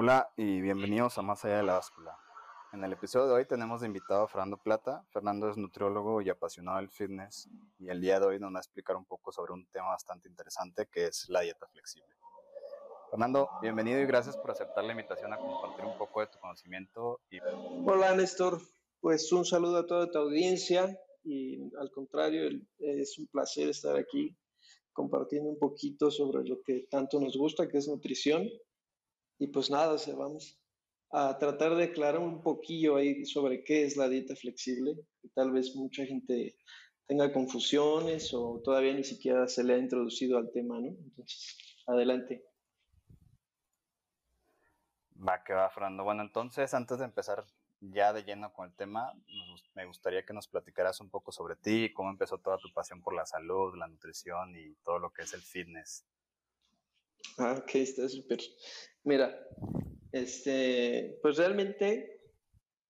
Hola y bienvenidos a Más allá de la báscula. En el episodio de hoy tenemos de invitado a Fernando Plata. Fernando es nutriólogo y apasionado del fitness y el día de hoy nos va a explicar un poco sobre un tema bastante interesante que es la dieta flexible. Fernando, bienvenido y gracias por aceptar la invitación a compartir un poco de tu conocimiento. Y... Hola Néstor, pues un saludo a toda tu audiencia y al contrario, es un placer estar aquí compartiendo un poquito sobre lo que tanto nos gusta, que es nutrición. Y pues nada, o sea, vamos a tratar de aclarar un poquillo ahí sobre qué es la dieta flexible, tal vez mucha gente tenga confusiones o todavía ni siquiera se le ha introducido al tema, ¿no? Entonces, adelante. Va, que va, Fernando. Bueno, entonces, antes de empezar ya de lleno con el tema, me gustaría que nos platicaras un poco sobre ti, cómo empezó toda tu pasión por la salud, la nutrición y todo lo que es el fitness. Ah, ok, está súper. Mira, este, pues realmente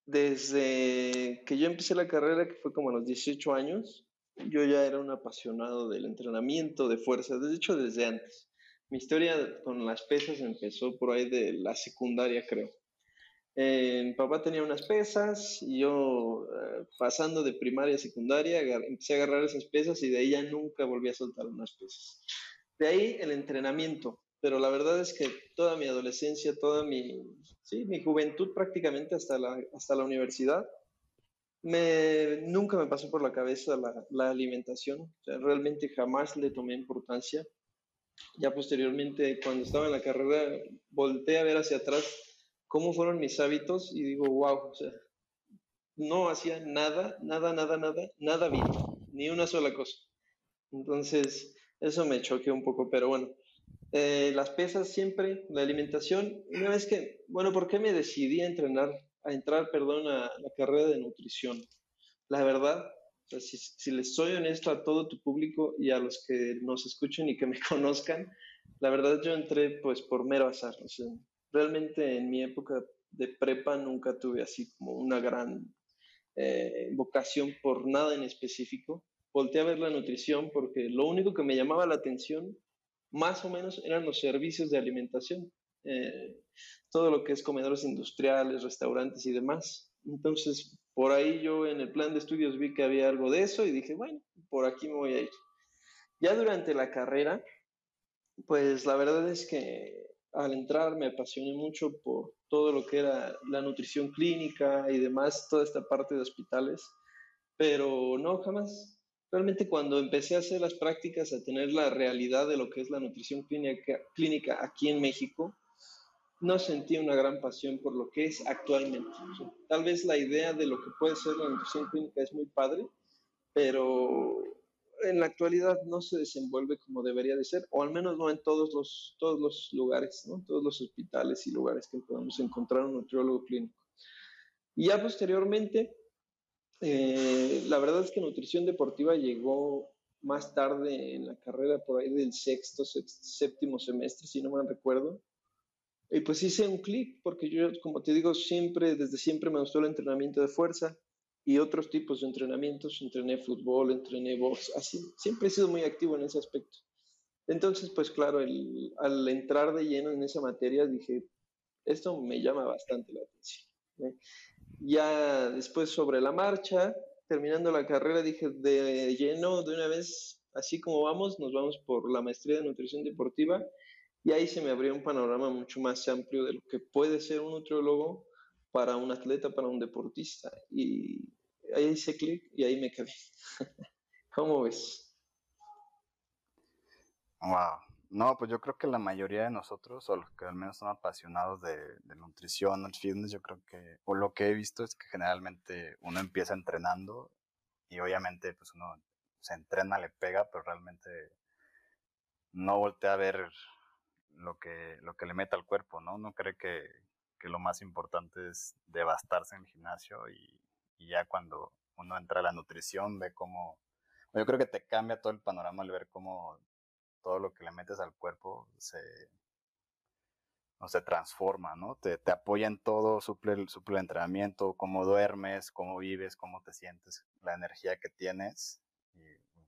desde que yo empecé la carrera, que fue como a los 18 años, yo ya era un apasionado del entrenamiento, de fuerza, de hecho desde antes. Mi historia con las pesas empezó por ahí de la secundaria, creo. Eh, mi papá tenía unas pesas y yo, eh, pasando de primaria a secundaria, empecé a agarrar esas pesas y de ahí ya nunca volví a soltar unas pesas. De ahí el entrenamiento pero la verdad es que toda mi adolescencia, toda mi, mi juventud prácticamente hasta la, hasta la universidad, me, nunca me pasó por la cabeza la, la alimentación, realmente jamás le tomé importancia. Ya posteriormente, cuando estaba en la carrera, volteé a ver hacia atrás cómo fueron mis hábitos y digo, wow, o sea, no hacía nada, nada, nada, nada, nada bien, ni una sola cosa. Entonces, eso me choqueó un poco, pero bueno, eh, las pesas siempre, la alimentación. Una vez que, bueno, ¿por qué me decidí a entrenar, a entrar, perdón, a la carrera de nutrición? La verdad, si, les soy honesto a todo tu público y a los que nos escuchen y que me conozcan, la verdad yo entré pues por mero azar. Realmente en mi época de prepa nunca tuve así como una gran eh, vocación por nada en específico. Volté a ver la nutrición porque lo único que me llamaba la atención más o menos eran los servicios de alimentación, eh, todo lo que es comedores industriales, restaurantes y demás. Entonces, por ahí yo en el plan de estudios vi que había algo de eso y dije, bueno, por aquí me voy a ir. Ya durante la carrera, pues la verdad es que al entrar me apasioné mucho por todo lo que era la nutrición clínica y demás, toda esta parte de hospitales, pero no, jamás, realmente cuando empecé a hacer las prácticas, a tener la realidad de lo que es la nutrición clínica, clínica aquí en México, no sentí una gran pasión por lo que es actualmente. tal vez la idea de lo que puede ser la nutrición clínica es muy padre, pero en la actualidad no se desenvuelve como debería de ser, o al menos no en todos los, todos los lugares, ¿no? todos los hospitales y lugares que podemos encontrar un nutriólogo clínico. Y ya posteriormente, eh, la verdad es que nutrición deportiva llegó más tarde en la carrera, por ahí del sexto, séptimo semestre, si no me recuerdo. Y pues hice un clic, porque yo, como te digo, siempre, desde siempre me gustó el entrenamiento de fuerza y otros tipos de entrenamientos. Entrené fútbol, entrené box, así. Siempre he sido muy activo en ese aspecto. Entonces, pues claro, al entrar de lleno en esa materia, dije, esto me llama bastante la atención. Ya después sobre la marcha, terminando la carrera, dije de lleno, de una vez, así como vamos, nos vamos por la maestría de nutrición deportiva y ahí se me abrió un panorama mucho más amplio de lo que puede ser un nutriólogo para un atleta, para un deportista. Y ahí hice clic y ahí me quedé. ¿Cómo ves? Wow. No, pues yo creo que la mayoría de nosotros, o los que al menos son apasionados de, nutrición, el fitness, yo creo que, o lo que he visto es que generalmente uno empieza entrenando y obviamente pues uno se entrena, le pega, pero realmente no voltea a ver lo que, lo que le mete al cuerpo, ¿no? Uno cree que, que lo más importante es devastarse en el gimnasio y, y ya cuando uno entra a la nutrición ve cómo, yo creo que te cambia todo el panorama al ver cómo todo lo que le metes al cuerpo se, no, se transforma, ¿no? Te, te apoya en todo, suple, suple el entrenamiento, cómo duermes, cómo vives, cómo te sientes, la energía que tienes. Y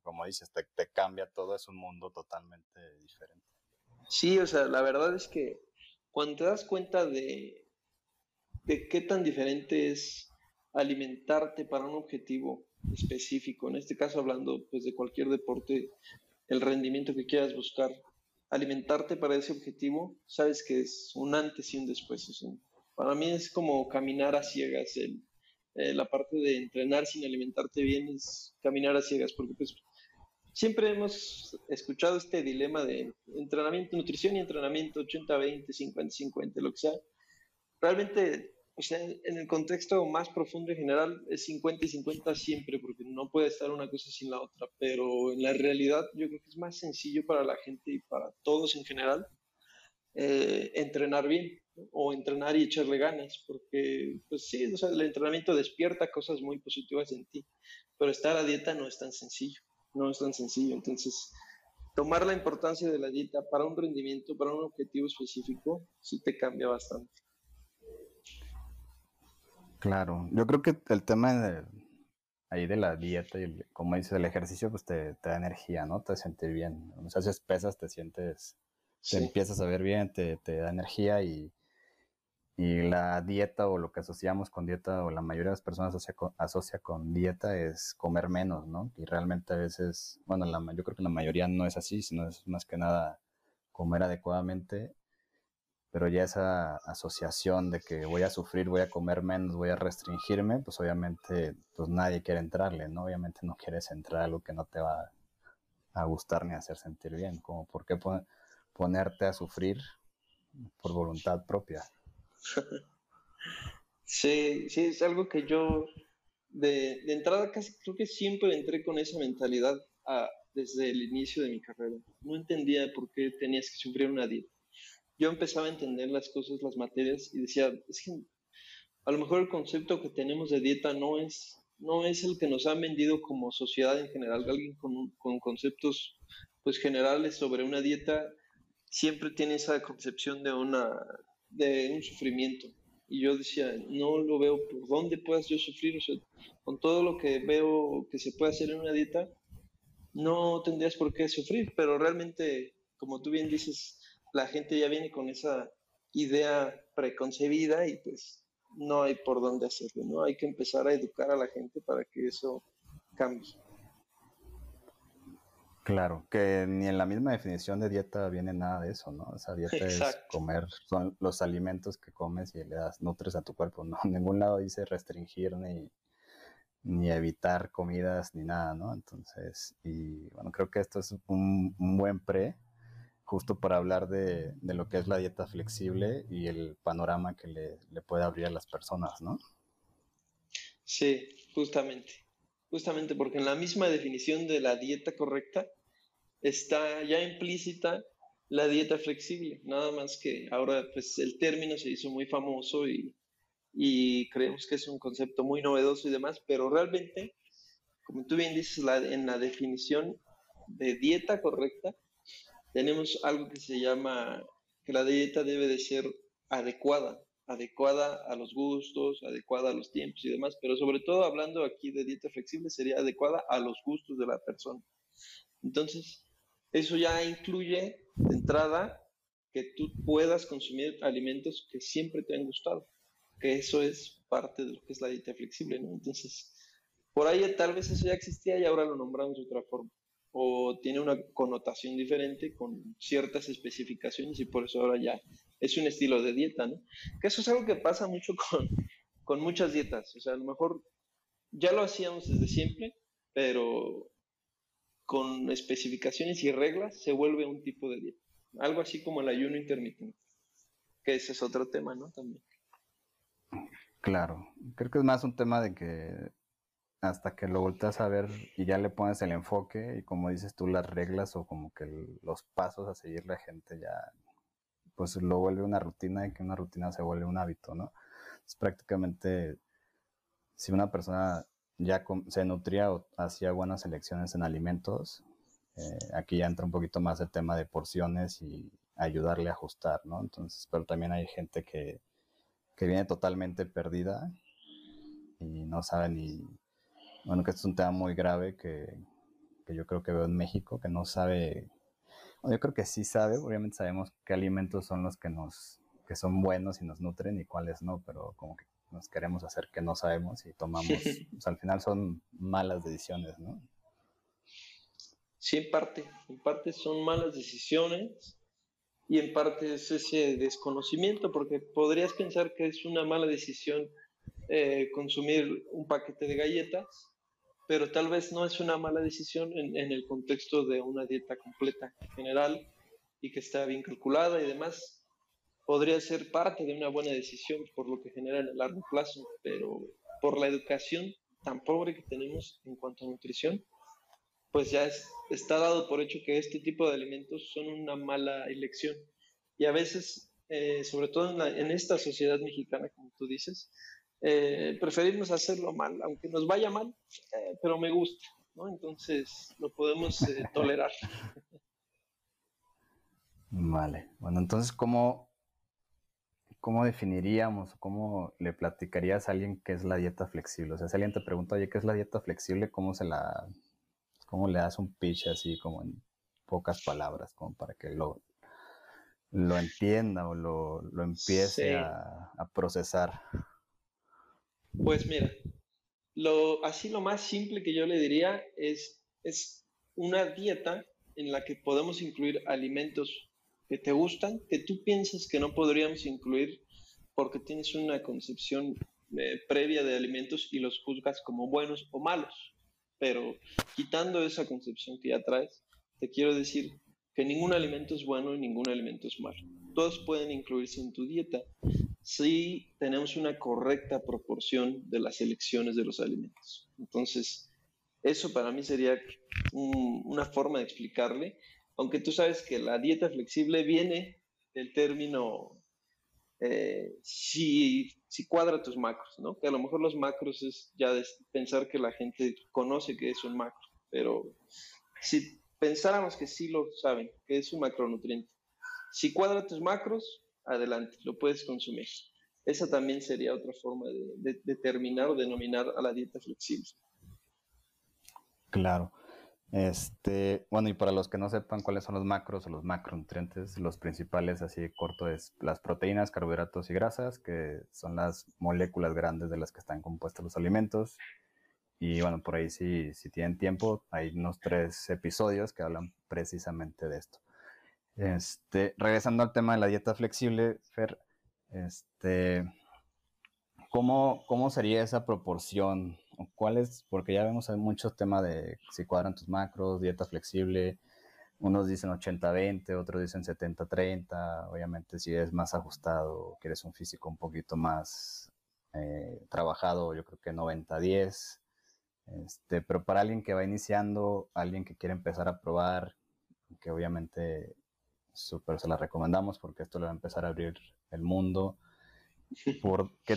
como dices, te, cambia todo, es un mundo totalmente diferente. Sí, o sea, la verdad es que cuando te das cuenta de, de qué tan diferente es alimentarte para un objetivo específico, en este caso hablando pues de cualquier deporte, el rendimiento que quieras buscar, alimentarte para ese objetivo, sabes que es un antes y un después. para mí es como caminar a ciegas. Eh, la parte de entrenar sin alimentarte bien es caminar a ciegas, porque pues siempre hemos escuchado este dilema de entrenamiento, nutrición y entrenamiento 80-20, 50-50, lo que sea. Realmente o sea, en el contexto más profundo en general es 50 y 50 siempre, porque no puede estar una cosa sin la otra, pero en la realidad yo creo que es más sencillo para la gente y para todos en general eh, entrenar bien o entrenar y echarle ganas, porque pues sí, o sea, el entrenamiento despierta cosas muy positivas en ti, pero estar a dieta no es tan sencillo, no es tan sencillo, entonces tomar la importancia de la dieta para un rendimiento, para un objetivo específico, sí te cambia bastante. Claro, yo creo que el tema de, ahí de la dieta y como dices, el ejercicio, pues te, da energía, ¿no? Te sientes bien. O sea, si haces pesas, te sientes, te empiezas a ver bien, te, da energía y, y, la dieta o lo que asociamos con dieta o la mayoría de las personas asocia con, asocia con dieta es comer menos, ¿no? Y realmente a veces, bueno, la, yo creo que la mayoría no es así, sino es más que nada comer adecuadamente pero ya esa asociación de que voy a sufrir, voy a comer menos, voy a restringirme, pues obviamente pues nadie quiere entrarle, ¿no? Obviamente no quieres entrar a algo que no te va a gustar ni a hacer sentir bien, como por qué ponerte a sufrir por voluntad propia. Sí, sí, es algo que yo de, entrada casi creo que siempre entré con esa mentalidad a, desde el inicio de mi carrera. No entendía por qué tenías que sufrir una dieta yo empezaba a entender las cosas, las materias, y decía, es que a lo mejor el concepto que tenemos de dieta no es, no es el que nos han vendido como sociedad en general. Alguien con, con conceptos pues, generales sobre una dieta siempre tiene esa concepción de, una, de un sufrimiento. Y yo decía, no lo veo por dónde puedas yo sufrir, o con todo lo que veo que se puede hacer en una dieta, no tendrías por qué sufrir, pero realmente, como tú bien dices, la gente ya viene con esa idea preconcebida y pues no hay por dónde hacerlo, ¿no? Hay que empezar a educar a la gente para que eso cambie. Claro, que ni en la misma definición de dieta viene nada de eso, ¿no? Esa dieta es comer, son los alimentos que comes y le das, nutres a tu cuerpo, ¿no? En ningún lado dice restringir ni, ni evitar comidas ni nada, ¿no? Entonces, y bueno, creo que esto es un, un buen pre justo para hablar de, lo que es la dieta flexible y el panorama que le, puede abrir a las personas, ¿no? Sí, justamente. Justamente porque en la misma definición de la dieta correcta está ya implícita la dieta flexible. Nada más que ahora pues el término se hizo muy famoso y, y creemos que es un concepto muy novedoso y demás, pero realmente, como tú bien dices, en la definición de dieta correcta, tenemos algo que se llama que la dieta debe de ser adecuada, adecuada a los gustos, adecuada a los tiempos y demás, pero sobre todo hablando aquí de dieta flexible sería adecuada a los gustos de la persona. Entonces, eso ya incluye de entrada que tú puedas consumir alimentos que siempre te han gustado, que eso es parte de lo que es la dieta flexible, ¿no? Entonces, por ahí tal vez eso ya existía y ahora lo nombramos de otra forma o tiene una connotación diferente con ciertas especificaciones y por eso ahora ya es un estilo de dieta, ¿no? Que eso es algo que pasa mucho con, con muchas dietas, o sea, a lo mejor ya lo hacíamos desde siempre, pero con especificaciones y reglas se vuelve un tipo de dieta, algo así como el ayuno intermitente, que ese es otro tema, ¿no? También. Claro, creo que es más un tema de que hasta que lo volteas a ver y ya le pones el enfoque y como dices tú las reglas o como que los pasos a seguir la gente ya pues lo vuelve una rutina y que una rutina se vuelve un hábito, ¿no? Es prácticamente si una persona ya se nutría o hacía buenas elecciones en alimentos, eh, aquí ya entra un poquito más el tema de porciones y ayudarle a ajustar, ¿no? Entonces, pero también hay gente que, que viene totalmente perdida y no sabe ni bueno, que esto es un tema muy grave que, yo creo que veo en México, que no sabe, yo creo que sí sabe, obviamente sabemos qué alimentos son los que nos, que son buenos y nos nutren y cuáles no, pero como que nos queremos hacer que no sabemos y tomamos, pues al final son malas decisiones, ¿no? Sí, en parte, en parte son malas decisiones y en parte es ese desconocimiento, porque podrías pensar que es una mala decisión eh, consumir un paquete de galletas, pero tal vez no es una mala decisión en, el contexto de una dieta completa general y que está bien calculada y demás. Podría ser parte de una buena decisión por lo que genera en el largo plazo, pero por la educación tan pobre que tenemos en cuanto a nutrición, pues ya está dado por hecho que este tipo de alimentos son una mala elección. Y a veces, eh, sobre todo en, esta sociedad mexicana, como tú dices, eh, preferimos hacerlo mal, aunque nos vaya mal, eh, pero me gusta, ¿no? Entonces lo podemos tolerar. Vale, bueno, entonces, ¿cómo, ¿cómo definiríamos, cómo le platicarías a alguien qué es la dieta flexible? O sea, si alguien te pregunta, oye, ¿qué es la dieta flexible? ¿Cómo se la, ¿Cómo le das un pitch así como en pocas palabras, como para que lo, lo entienda o lo, empiece a, procesar? Pues mira, lo, así lo más simple que yo le diría es, es una dieta en la que podemos incluir alimentos que te gustan, que tú piensas que no podríamos incluir porque tienes una concepción eh, previa de alimentos y los juzgas como buenos o malos pero quitando esa concepción que ya traes, te quiero decir que ningún alimento es bueno y ningún alimento es malo. Todos pueden incluirse en tu dieta si tenemos una correcta proporción de las elecciones de los alimentos. Entonces, eso para mí sería una forma de explicarle, aunque tú sabes que la dieta flexible viene del término eh, si, si, cuadra tus macros, ¿no? Que a lo mejor los macros es ya pensar que la gente conoce que es un macro, pero si pensáramos que sí lo saben, que es un macronutriente, si cuadra tus macros, adelante, lo puedes consumir. Esa también sería otra forma de determinar o denominar a la dieta flexible. Claro. Este, bueno, y para los que no sepan cuáles son los macros o los macronutrientes, los principales, así corto, es las proteínas, carbohidratos y grasas, que son las moléculas grandes de las que están compuestos los alimentos. Y bueno, por ahí si, si tienen tiempo, hay unos tres episodios que hablan precisamente de esto. Este, regresando al tema de la dieta flexible, Fer, este, ¿cómo, cómo sería esa proporción ¿Cuáles? Porque ya vemos hay muchos temas de si cuadran tus macros, dieta flexible. Unos dicen 80-20, otros dicen 70-30. Obviamente, si es más ajustado, quieres un físico un poquito más eh, trabajado, yo creo que 90-10. Este, pero para alguien que va iniciando, alguien que quiere empezar a probar, que obviamente súper se la recomendamos porque esto le va a empezar a abrir el mundo. ¿Por qué?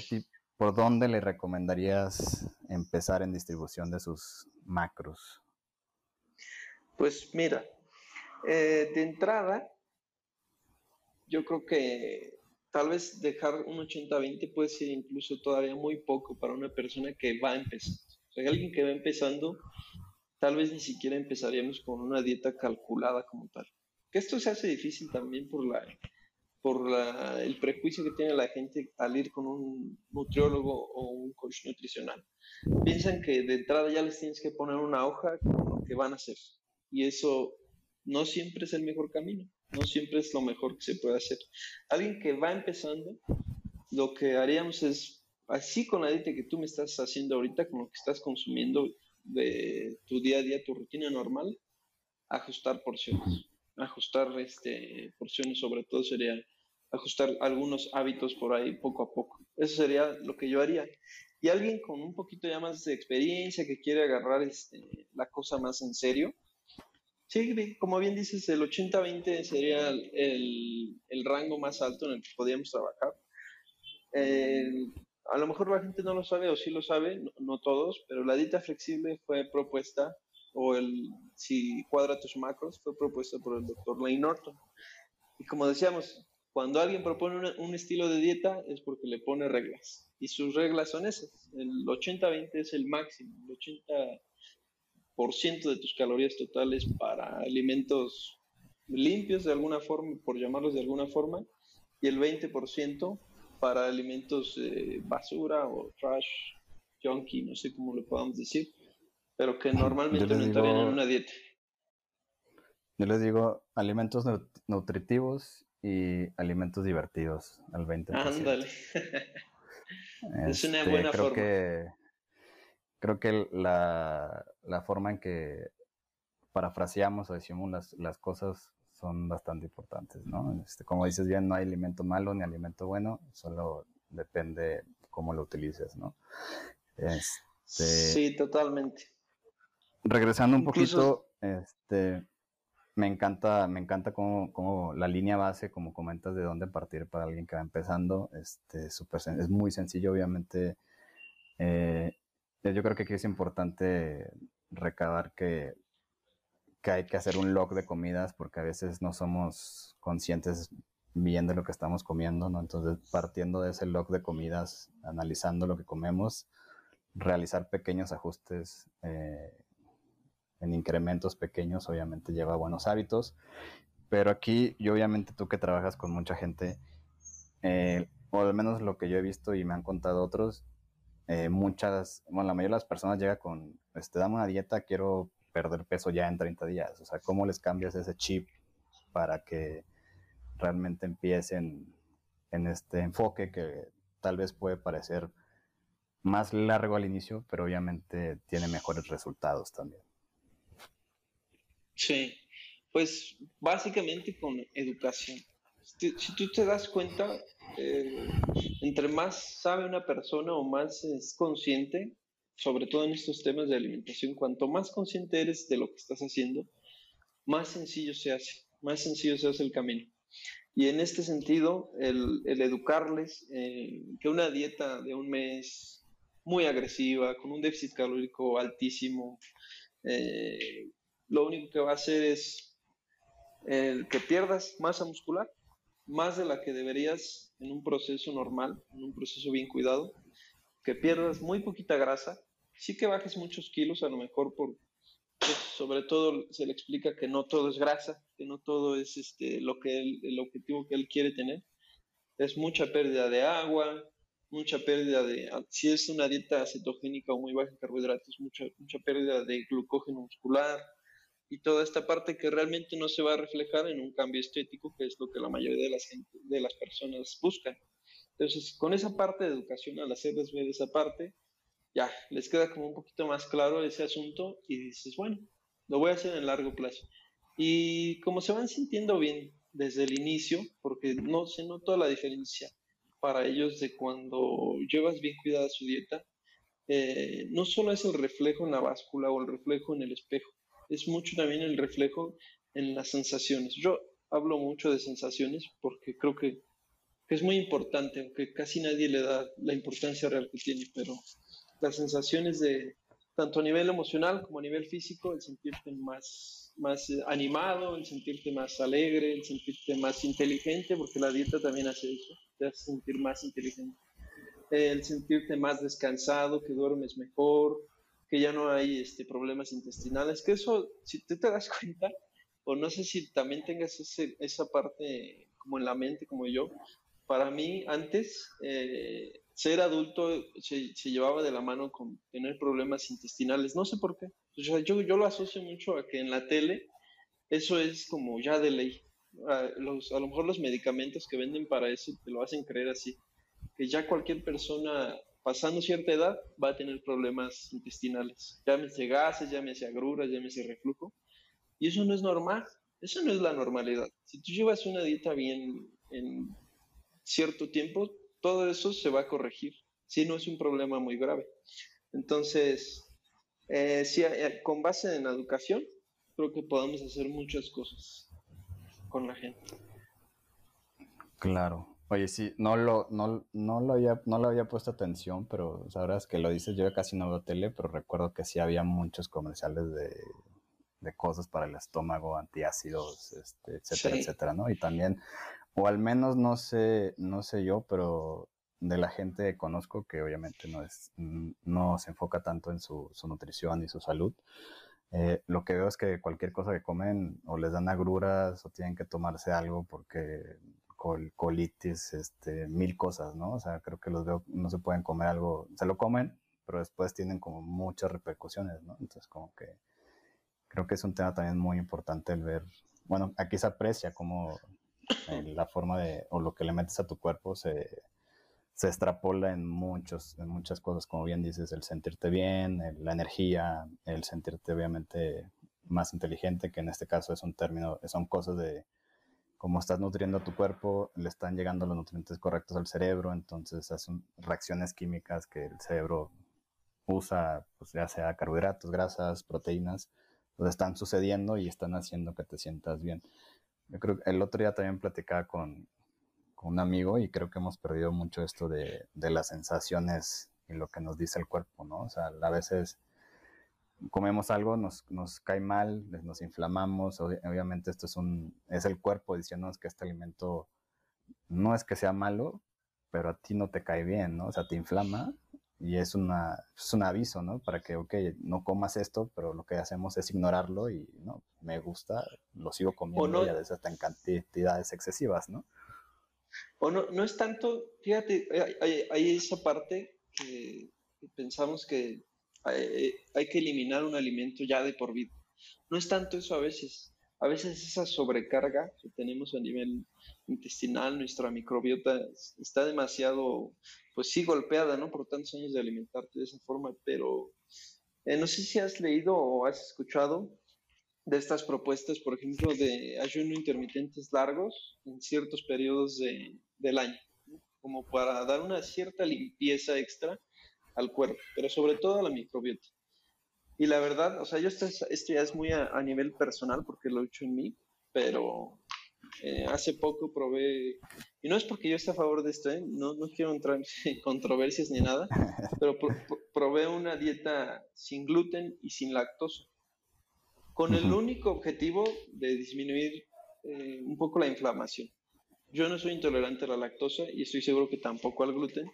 ¿por dónde le recomendarías empezar en distribución de sus macros? Pues mira, eh, de entrada, yo creo que tal vez dejar un 80-20 puede ser incluso todavía muy poco para una persona que va empezando. O sea, alguien que va empezando, tal vez ni siquiera empezaríamos con una dieta calculada como tal. Que esto se hace difícil también por la por el prejuicio que tiene la gente al ir con un nutriólogo o un coach nutricional. Piensan que de entrada ya les tienes que poner una hoja con lo que van a hacer. Y eso no siempre es el mejor camino, no siempre es lo mejor que se puede hacer. Alguien que va empezando, lo que haríamos es, así con la dieta que tú me estás haciendo ahorita, con lo que estás consumiendo de tu día a día, tu rutina normal, ajustar porciones ajustar este, porciones sobre todo sería ajustar algunos hábitos por ahí poco a poco. Eso sería lo que yo haría. Y alguien con un poquito ya más de experiencia que quiere agarrar este, la cosa más en serio, sí, como bien dices, el 80-20 sería el, el, rango más alto en el que podíamos trabajar. a lo mejor la gente no lo sabe o sí lo sabe, no, no, todos, pero la dieta flexible fue propuesta, o el si cuadra tus macros, fue propuesta por el doctor Lane Norton. Y como decíamos, cuando alguien propone un estilo de dieta es porque le pone reglas. Y sus reglas son esas. El 80-20 es el máximo. El 80% de tus calorías totales para alimentos limpios de alguna forma, por llamarlos de alguna forma. y el 20% para alimentos eh, basura o trash, junkie, no sé cómo lo podamos decir, pero que normalmente no estarían en una dieta. Yo les digo alimentos nutritivos y alimentos divertidos al 20%. Ándale. es una este, buena creo forma. Que, creo que la, la, forma en que parafraseamos o decimos las, las cosas son bastante importantes, ¿no? Este, como dices bien, no hay alimento malo ni alimento bueno, solo depende cómo lo utilices, ¿no? Este, sí, totalmente. Regresando un poquito, este, me encanta, me encanta cómo, la línea base, como comentas, de dónde partir para alguien que va empezando. Este, super, es muy sencillo, obviamente. Eh, yo creo que aquí es importante recabar que, que hay que hacer un log de comidas porque a veces no somos conscientes bien de lo que estamos comiendo, ¿no? Entonces, partiendo de ese log de comidas, analizando lo que comemos, realizar pequeños ajustes eh, en incrementos pequeños, obviamente lleva buenos hábitos. Pero aquí, yo obviamente tú que trabajas con mucha gente, eh, o al menos lo que yo he visto y me han contado otros, eh, muchas, bueno, la mayoría de las personas llega con, este, dame una dieta, quiero perder peso ya en 30 días. O sea, ¿cómo les cambias ese chip para que realmente empiecen en este enfoque que tal vez puede parecer más largo al inicio, pero obviamente tiene mejores resultados también? Sí, pues básicamente con educación. Si, tú te das cuenta, eh, entre más sabe una persona o más es consciente, sobre todo en estos temas de alimentación, cuanto más consciente eres de lo que estás haciendo, más sencillo se hace, más sencillo se hace el camino. Y en este sentido, el, educarles eh, que una dieta de un mes muy agresiva, con un déficit calórico altísimo, eh, lo único que va a hacer es el que pierdas masa muscular, más de la que deberías en un proceso normal, en un proceso bien cuidado, que pierdas muy poquita grasa, sí que bajes muchos kilos, a lo mejor por, pues, sobre todo se le explica que no todo es grasa, que no todo es este, lo que el objetivo que él quiere tener, es mucha pérdida de agua, mucha pérdida de, si es una dieta cetogénica o muy baja en carbohidratos, mucha, mucha pérdida de glucógeno muscular, y toda esta parte que realmente no se va a reflejar en un cambio estético, que es lo que la mayoría de las, de las personas buscan. Entonces, con esa parte de educación, al hacerles ver esa parte, ya les queda como un poquito más claro ese asunto y dices, bueno, lo voy a hacer en largo plazo. Y como se van sintiendo bien desde el inicio, porque no se nota la diferencia para ellos de cuando llevas bien cuidada su dieta, eh, no solo es el reflejo en la báscula o el reflejo en el espejo, es mucho también el reflejo en las sensaciones. Yo hablo mucho de sensaciones porque creo que, es muy importante, aunque casi nadie le da la importancia real que tiene, pero las sensaciones de tanto a nivel emocional como a nivel físico, el sentirte más, más eh, animado, el sentirte más alegre, el sentirte más inteligente, porque la dieta también hace eso, te hace sentir más inteligente, el sentirte más descansado, que duermes mejor, que ya no hay este, problemas intestinales, que eso, si tú te das cuenta, o no sé si también tengas ese, esa parte como en la mente, como yo, para mí antes eh, ser adulto se, se, llevaba de la mano con tener problemas intestinales, no sé por qué. yo, yo lo asocio mucho a que en la tele eso es como ya de ley. A, los, a lo mejor los medicamentos que venden para eso te lo hacen creer así, que ya cualquier persona pasando cierta edad va a tener problemas intestinales, llámese gases, llámese agruras, llámese reflujo, y eso no es normal, eso no es la normalidad. Si tú llevas una dieta bien en cierto tiempo, todo eso se va a corregir, si no es un problema muy grave. Entonces, eh, eh, con base en la educación, creo que podemos hacer muchas cosas con la gente. Claro, Oye, sí, no lo, no, no lo había, no lo había puesto atención, pero sabrás que lo dices, yo casi no veo tele, pero recuerdo que sí había muchos comerciales de, cosas para el estómago, antiácidos, este, etcétera, etcétera, ¿no? Y también, o al menos no sé, no sé yo, pero de la gente que conozco que obviamente no es, no se enfoca tanto en su, nutrición y su salud. Eh, lo que veo es que cualquier cosa que comen o les dan agruras o tienen que tomarse algo porque colitis, este, mil cosas, ¿no? O sea, creo que los veo, no se pueden comer algo, se lo comen, pero después tienen como muchas repercusiones, ¿no? Entonces, como que creo que es un tema también muy importante el ver, bueno, aquí se aprecia como eh, la forma de, o lo que le metes a tu cuerpo se, se extrapola en, muchos, en muchas cosas, como bien dices, el sentirte bien, la energía, el sentirte obviamente más inteligente, que en este caso es un término, son cosas de cómo estás nutriendo a tu cuerpo, le están llegando los nutrientes correctos al cerebro, entonces hacen reacciones químicas que el cerebro usa, pues ya sea carbohidratos, grasas, proteínas, pues están sucediendo y están haciendo que te sientas bien. Yo creo que el otro día también platicaba con, con un amigo y creo que hemos perdido mucho esto de, de, las sensaciones y lo que nos dice el cuerpo, ¿no? O sea, a veces comemos algo, nos, nos cae mal, nos inflamamos, obviamente esto es, un, es el cuerpo diciéndonos que este alimento no es que sea malo, pero a ti no te cae bien, ¿no? O sea, te inflama y es, una, es un aviso, ¿no? Para que, ok, no comas esto, pero lo que hacemos es ignorarlo y, ¿no? Me gusta, lo sigo comiendo y a veces hasta en cantidades excesivas, ¿no? O no, no es tanto, fíjate, hay, hay esa parte que pensamos que hay, hay que eliminar un alimento ya de por vida. No es tanto eso a veces, a veces esa sobrecarga que tenemos a nivel intestinal, nuestra microbiota está demasiado, pues sí, golpeada, ¿no? Por tantos años de alimentarte de esa forma, pero eh, no sé si has leído o has escuchado de estas propuestas, por ejemplo, de ayuno intermitentes largos en ciertos periodos de, del año, como para dar una cierta limpieza extra al cuerpo, pero sobre todo a la microbiota. Y la verdad, o sea, yo esto, esto ya es muy a, nivel personal porque lo he hecho en mí, pero eh, hace poco probé, y no es porque yo esté a favor de esto, ¿eh? no, no quiero entrar en controversias ni nada, pero probé una dieta sin gluten y sin lactosa, con el único objetivo de disminuir eh, un poco la inflamación. Yo no soy intolerante a la lactosa y estoy seguro que tampoco al gluten,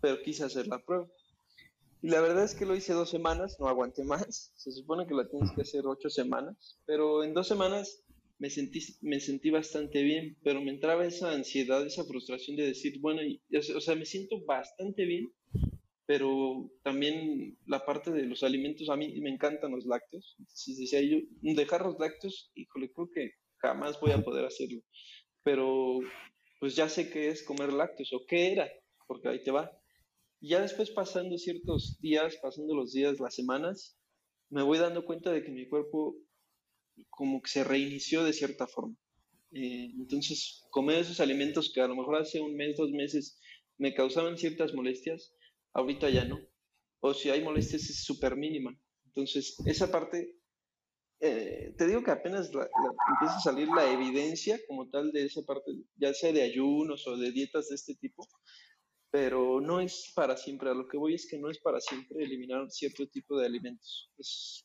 pero quise hacer la prueba. Y la verdad es que lo hice dos semanas, no aguanté más. Se supone que la tienes que hacer ocho semanas, pero en dos semanas me sentí, me sentí bastante bien, pero me entraba esa ansiedad, esa frustración de decir, bueno, o sea, me siento bastante bien, pero también la parte de los alimentos, a mí me encantan los lácteos. Entonces decía yo, dejar los lácteos, híjole, creo que jamás voy a poder hacerlo. Pero pues ya sé qué es comer lácteos o qué era, porque ahí te va. Y ya después pasando ciertos días, pasando los días, las semanas, me voy dando cuenta de que mi cuerpo como que se reinició de cierta forma. Eh, entonces, comer esos alimentos que a lo mejor hace un mes, dos meses me causaban ciertas molestias, ahorita ya no. O si hay molestias es súper mínima. Entonces, esa parte, eh, te digo que apenas empieza a salir la evidencia como tal de esa parte, ya sea de ayunos o de dietas de este tipo, pero no es para siempre. A lo que voy es que no es para siempre eliminar cierto tipo de alimentos.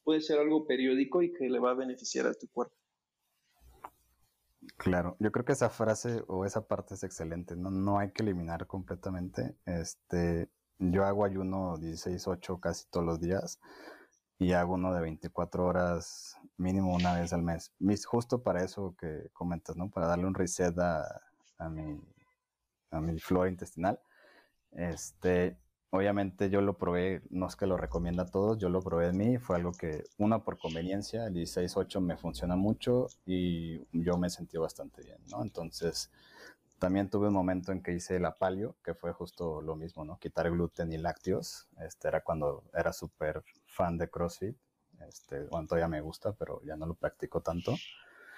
puede ser algo periódico y que le va a beneficiar a tu cuerpo. Claro, yo creo que esa frase o esa parte es excelente. No, no hay que eliminar completamente. Este, yo hago ayuno 16-8 casi todos los días y hago uno de 24 horas mínimo una vez al mes. Justo para eso que comentas, ¿no? Para darle un reset a, a mi, a mi flora intestinal este, obviamente yo lo probé, no es que lo recomienda a todos, yo lo probé en mí, fue algo que, una por conveniencia, el 16-8 me funciona mucho y yo me sentí bastante bien, ¿no? Entonces, también tuve un momento en que hice la palio, que fue justo lo mismo, ¿no? Quitar gluten y lácteos, este era cuando era súper fan de CrossFit, este, bueno, todavía me gusta, pero ya no lo practico tanto.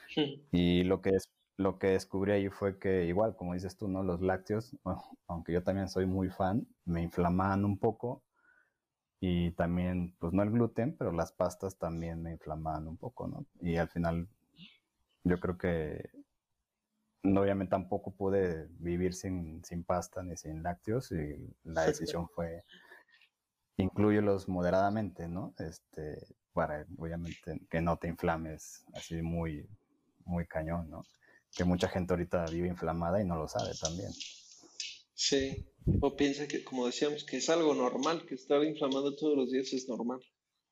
Y lo que es lo que descubrí ahí fue que igual, como dices tú, ¿no? Los lácteos, aunque yo también soy muy fan, me inflamaban un poco y también, pues no el gluten, pero las pastas también me inflamaban un poco, ¿no? Y al final yo creo que obviamente tampoco pude vivir sin, sin pasta ni sin lácteos y la decisión fue incluyelos moderadamente, ¿no? Este, para obviamente que no te inflames así muy, muy cañón, ¿no? Que mucha gente ahorita vive inflamada y no lo sabe también. Sí, o piensa que, como decíamos, que es algo normal, que estar inflamado todos los días es normal.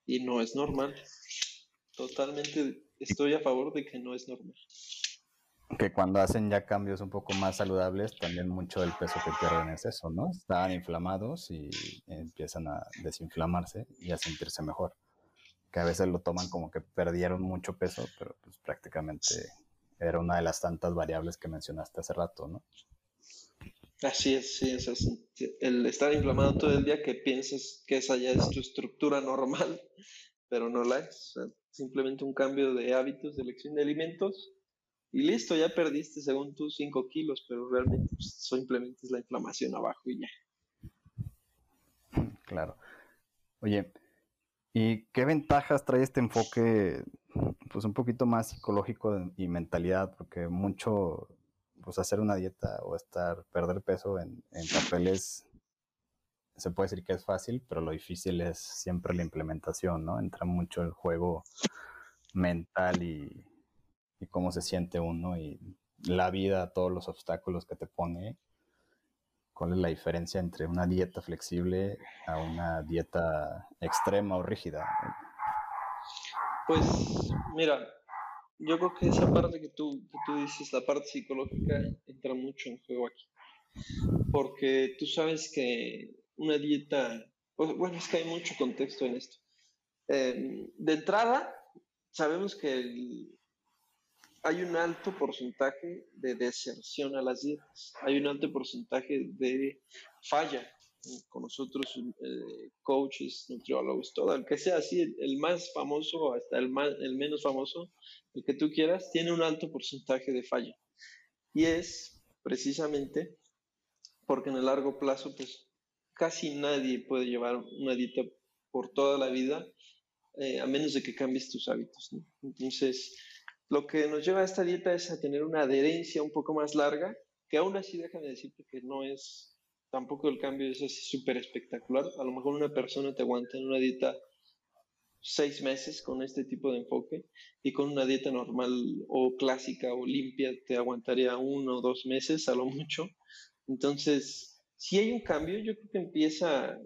Y no es normal. Totalmente estoy a favor de que no es normal. que cuando hacen ya cambios un poco más saludables, también mucho del peso que pierden es eso, ¿no? Estaban inflamados y empiezan a desinflamarse y a sentirse mejor. Que a veces lo toman como que perdieron mucho peso, pero pues prácticamente era una de las tantas variables que mencionaste hace rato, ¿no? Así es, sí, es así. El estar inflamado todo el día que piensas que esa ya es tu estructura normal, pero no la es. simplemente un cambio de hábitos, de elección de alimentos y listo, ya perdiste según tú 5 kilos, pero realmente pues, simplemente es la inflamación abajo y ya. Claro. Oye, ¿y qué ventajas trae este enfoque, pues un poquito más psicológico y mentalidad? Porque mucho, pues hacer una dieta o estar, perder peso en, en papeles, se puede decir que es fácil, pero lo difícil es siempre la implementación, ¿no? Entra mucho el juego mental y, y cómo se siente uno y la vida, todos los obstáculos que te pone. ¿Cuál es la diferencia entre una dieta flexible a una dieta extrema o rígida? Pues mira, yo creo que esa parte que tú, que tú dices, la parte psicológica, entra mucho en juego aquí. Porque tú sabes que una dieta, pues, bueno, es que hay mucho contexto en esto. Em, de entrada, sabemos que el, hay un alto porcentaje de deserción a las dietas, hay un alto porcentaje de falla con nosotros, eh, coaches, nutriólogos, todo, el que sea así, el, más famoso hasta el, el menos famoso, el que tú quieras, tiene un alto porcentaje de falla. Y es precisamente porque en el largo plazo, pues casi nadie puede llevar una dieta por toda la vida, eh, a menos de que cambies tus hábitos. Entonces, lo que nos lleva a esta dieta es a tener una adherencia un poco más larga, que aún así déjame decirte que no es, tampoco el cambio es así súper espectacular. A lo mejor una persona te aguanta en una dieta seis meses con este tipo de enfoque y con una dieta normal o clásica o limpia te aguantaría uno o dos meses a lo mucho. Entonces, si hay un cambio, yo creo que empieza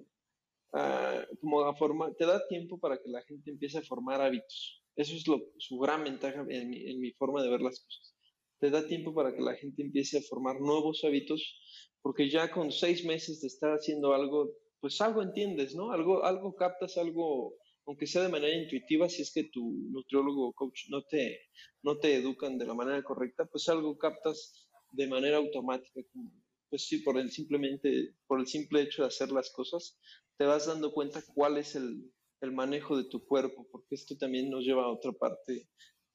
a, como a formar, te da tiempo para que la gente empiece a formar hábitos. Eso es lo, su gran ventaja en mi, forma de ver las cosas. Te da tiempo para que la gente empiece a formar nuevos hábitos, porque ya con seis meses de estar haciendo algo, pues algo entiendes, ¿no? Algo, algo captas, algo, aunque sea de manera intuitiva, si es que tu nutriólogo o coach no te, no te educan de la manera correcta, pues algo captas de manera automática, pues sí, por el simplemente, por el simple hecho de hacer las cosas, te vas dando cuenta cuál es el, el manejo de tu cuerpo, porque esto también nos lleva a otra parte,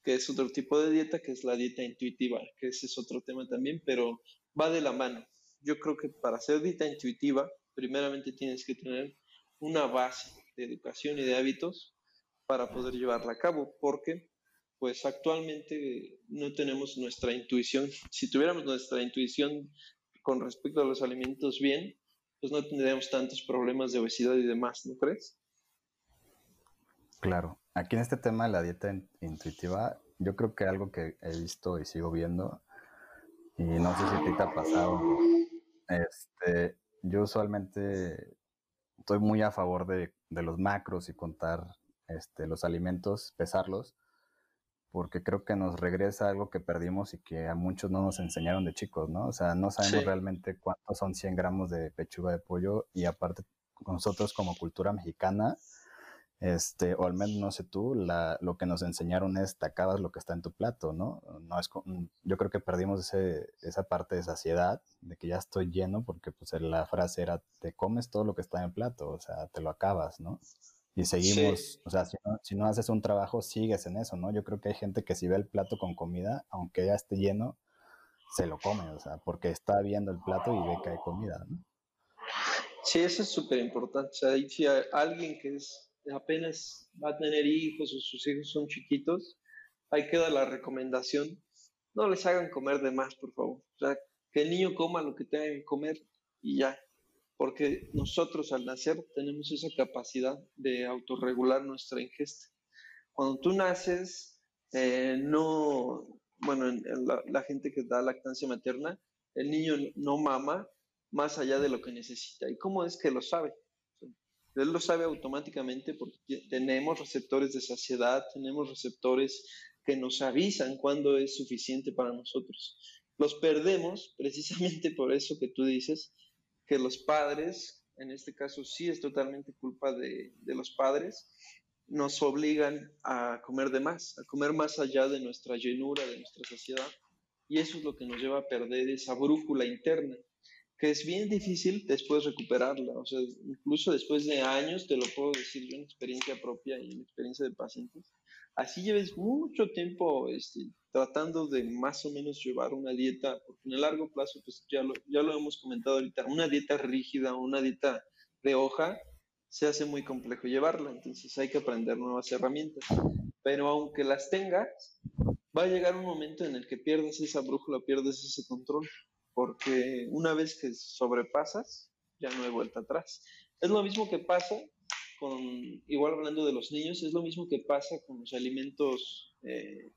que es otro tipo de dieta, que es la dieta intuitiva, que ese es otro tema también, pero va de la mano. Yo creo que para hacer dieta intuitiva, primeramente tienes que tener una base de educación y de hábitos para poder llevarla a cabo, porque pues actualmente no tenemos nuestra intuición. Si tuviéramos nuestra intuición con respecto a los alimentos bien, pues no tendríamos tantos problemas de obesidad y demás, ¿no crees? Claro, aquí en este tema de la dieta intuitiva, yo creo que algo que he visto y sigo viendo, y no sé si te ha pasado, este, yo usualmente estoy muy a favor de, los macros y contar este, los alimentos, pesarlos, porque creo que nos regresa algo que perdimos y que a muchos no nos enseñaron de chicos, ¿no? O sea, no sabemos realmente cuántos son 100 gramos de pechuga de pollo y aparte nosotros como cultura mexicana, este, o al menos no sé tú, la, lo que nos enseñaron es te acabas lo que está en tu plato, ¿no? no es, yo creo que perdimos ese, esa parte de saciedad, de que ya estoy lleno, porque pues la frase era te comes todo lo que está en el plato, o sea, te lo acabas, ¿no? Y seguimos, o sea, si no, si no, haces un trabajo, sigues en eso, ¿no? Yo creo que hay gente que si ve el plato con comida, aunque ya esté lleno, se lo come, o sea, porque está viendo el plato y ve que hay comida, ¿no? Sí, eso es súper importante. O sea, si hay alguien que es apenas va a tener hijos o sus hijos son chiquitos, ahí queda la recomendación, no les hagan comer de más, por favor. O sea, que el niño coma lo que tenga que comer y ya. Porque nosotros al nacer tenemos esa capacidad de autorregular nuestra ingesta. Cuando tú naces, eh, no, bueno, la, la gente que da lactancia materna, el niño no mama más allá de lo que necesita. ¿Y cómo es que lo sabe? Él lo sabe automáticamente porque tenemos receptores de saciedad, tenemos receptores que nos avisan cuándo es suficiente para nosotros. Los perdemos precisamente por eso que tú dices, que los padres, en este caso sí es totalmente culpa de, de los padres, nos obligan a comer de más, a comer más allá de nuestra llenura, de nuestra saciedad. Y eso es lo que nos lleva a perder esa brújula interna, que es bien difícil después recuperarla. O sea, incluso después de años, te lo puedo decir yo en experiencia propia y en experiencia de pacientes, así lleves mucho tiempo este, tratando de más o menos llevar una dieta, porque en el largo plazo, pues ya lo, ya lo hemos comentado ahorita, una dieta rígida, una dieta de hoja, se hace muy complejo llevarla, entonces hay que aprender nuevas herramientas. Pero aunque las tengas, va a llegar un momento en el que pierdes esa brújula, pierdes ese control, porque una vez que sobrepasas, ya no hay vuelta atrás. Es lo mismo que pasa con, igual hablando de los niños, es lo mismo que pasa con los alimentos eh,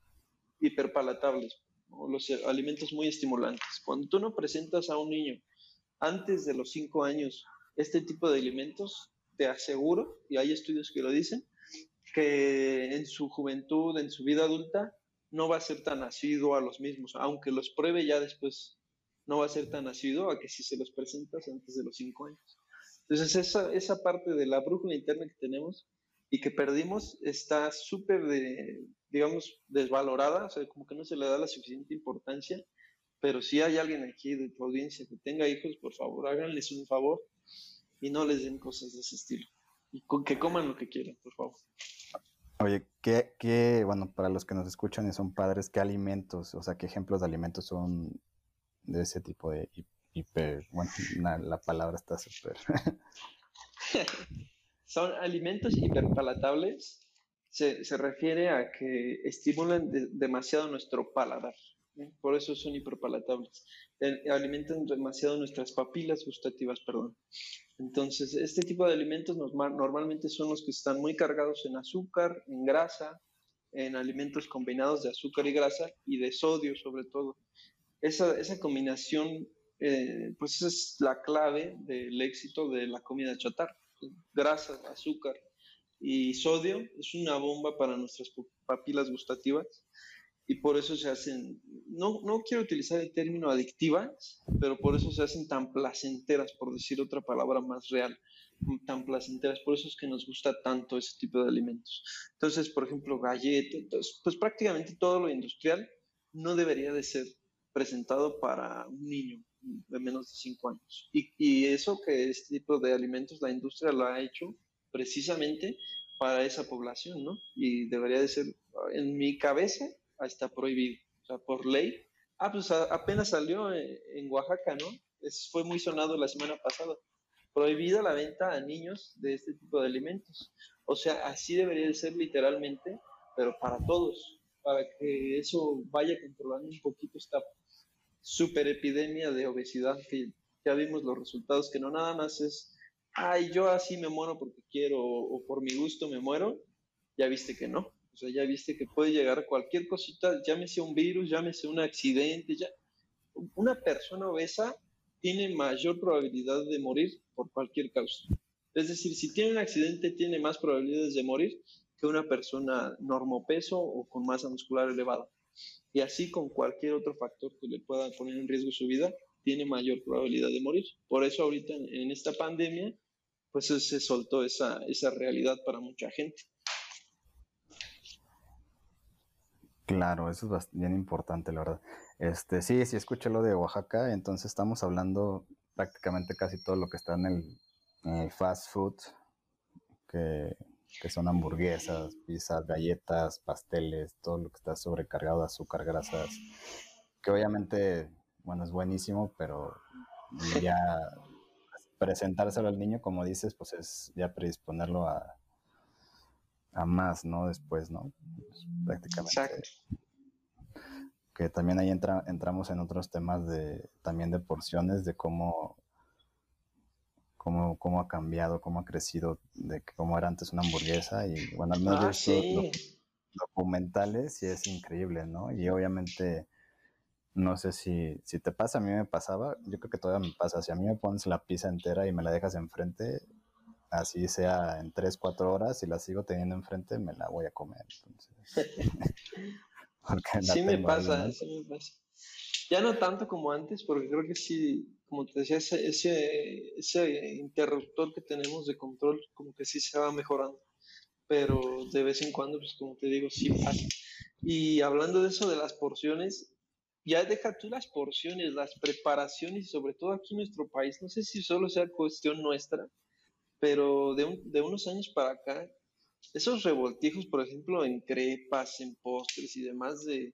hiperpalatables, o los alimentos muy estimulantes. Cuando tú no presentas a un niño antes de los 5 años este tipo de alimentos, te aseguro, y hay estudios que lo dicen, que en su juventud, en su vida adulta, no va a ser tan asiduo a los mismos, aunque los pruebe ya después, no va a ser tan asiduo a que si se los presentas antes de los cinco años. Entonces, esa, esa parte de la brújula interna que tenemos y que perdimos está súper, digamos, desvalorada, o sea, como que no se le da la suficiente importancia, pero si hay alguien aquí de tu audiencia que tenga hijos, por favor, háganles un favor y no les den cosas de ese estilo. Y con que coman lo que quieran, por favor. Oye, ¿qué, qué, bueno, para los que nos escuchan y son padres, ¿qué alimentos, o sea, qué ejemplos de alimentos son de ese tipo de hiper, la palabra está súper. son alimentos hiperpalatables, se, se refiere a que estimulan demasiado nuestro paladar. Por eso son hiperpalatables. Alimentan demasiado nuestras papilas gustativas, perdón. Entonces, este tipo de alimentos normalmente son los que están muy cargados en azúcar, en grasa, en alimentos combinados de azúcar y grasa y de sodio sobre todo. Esa, esa combinación, eh, pues es la clave del éxito de la comida chatarra. Grasa, azúcar y sodio es una bomba para nuestras papilas gustativas y por eso se hacen, no, no quiero utilizar el término adictivas, pero por eso se hacen tan placenteras, por decir otra palabra más real, tan placenteras, por eso es que nos gusta tanto ese tipo de alimentos. Entonces, por ejemplo, galletas, pues prácticamente todo lo industrial no debería de ser presentado para un niño de menos de 5 años. Y, eso que este tipo de alimentos la industria lo ha hecho precisamente para esa población, ¿no? Y debería de ser, en mi cabeza, está prohibido, o sea, por ley. Ah, pues apenas salió en, Oaxaca, ¿no? Fue muy sonado la semana pasada. Prohibida la venta a niños de este tipo de alimentos. O sea, así debería de ser literalmente, pero para todos, para que eso vaya controlando un poquito esta super epidemia de obesidad que ya vimos los resultados, que no nada más es, ay, yo así me muero porque quiero o por mi gusto me muero, ya viste que no. O sea, ya viste que puede llegar cualquier cosita, llámese un virus, llámese un accidente, ya. Una persona obesa tiene mayor probabilidad de morir por cualquier causa. Es decir, si tiene un accidente, tiene más probabilidades de morir que una persona normopeso o con masa muscular elevada. Y así con cualquier otro factor que le pueda poner en riesgo su vida, tiene mayor probabilidad de morir. Por eso ahorita en, esta pandemia, pues se soltó esa, esa realidad para mucha gente. Claro, eso es bien importante, la verdad. Este, sí, sí escuché lo de Oaxaca, entonces estamos hablando prácticamente casi todo lo que está en el, fast food, que, son hamburguesas, pizzas, galletas, pasteles, todo lo que está sobrecargado de azúcar, grasas, que obviamente, bueno, es buenísimo, pero ya presentárselo al niño, como dices, pues es ya predisponerlo a, a más, ¿no? Después, ¿no? Pues, prácticamente. Exacto. Que también ahí entra, entramos en otros temas de también de porciones, de cómo, cómo, cómo ha cambiado, cómo ha crecido, de cómo era antes una hamburguesa. Y bueno, al menos ah, sí. documentales y es increíble, ¿no? Y obviamente, no sé si, si te pasa, a mí me pasaba, yo creo que todavía me pasa, si a mí me pones la pizza entera y me la dejas enfrente, así sea en 3, 4 horas, y la sigo teniendo enfrente, me la voy a comer. sí me pasa, sí me pasa. Ya no tanto como antes, porque creo que sí, como te decía, ese, ese, ese interruptor que tenemos de control, como que sí se va mejorando. Pero de vez en cuando, pues como te digo, sí pasa. Y hablando de eso de las porciones, ya deja tú las porciones, las preparaciones y sobre todo aquí en nuestro país, no sé si solo sea cuestión nuestra, pero de, de unos años para acá, esos revoltijos, por ejemplo, en crepas, en postres y demás de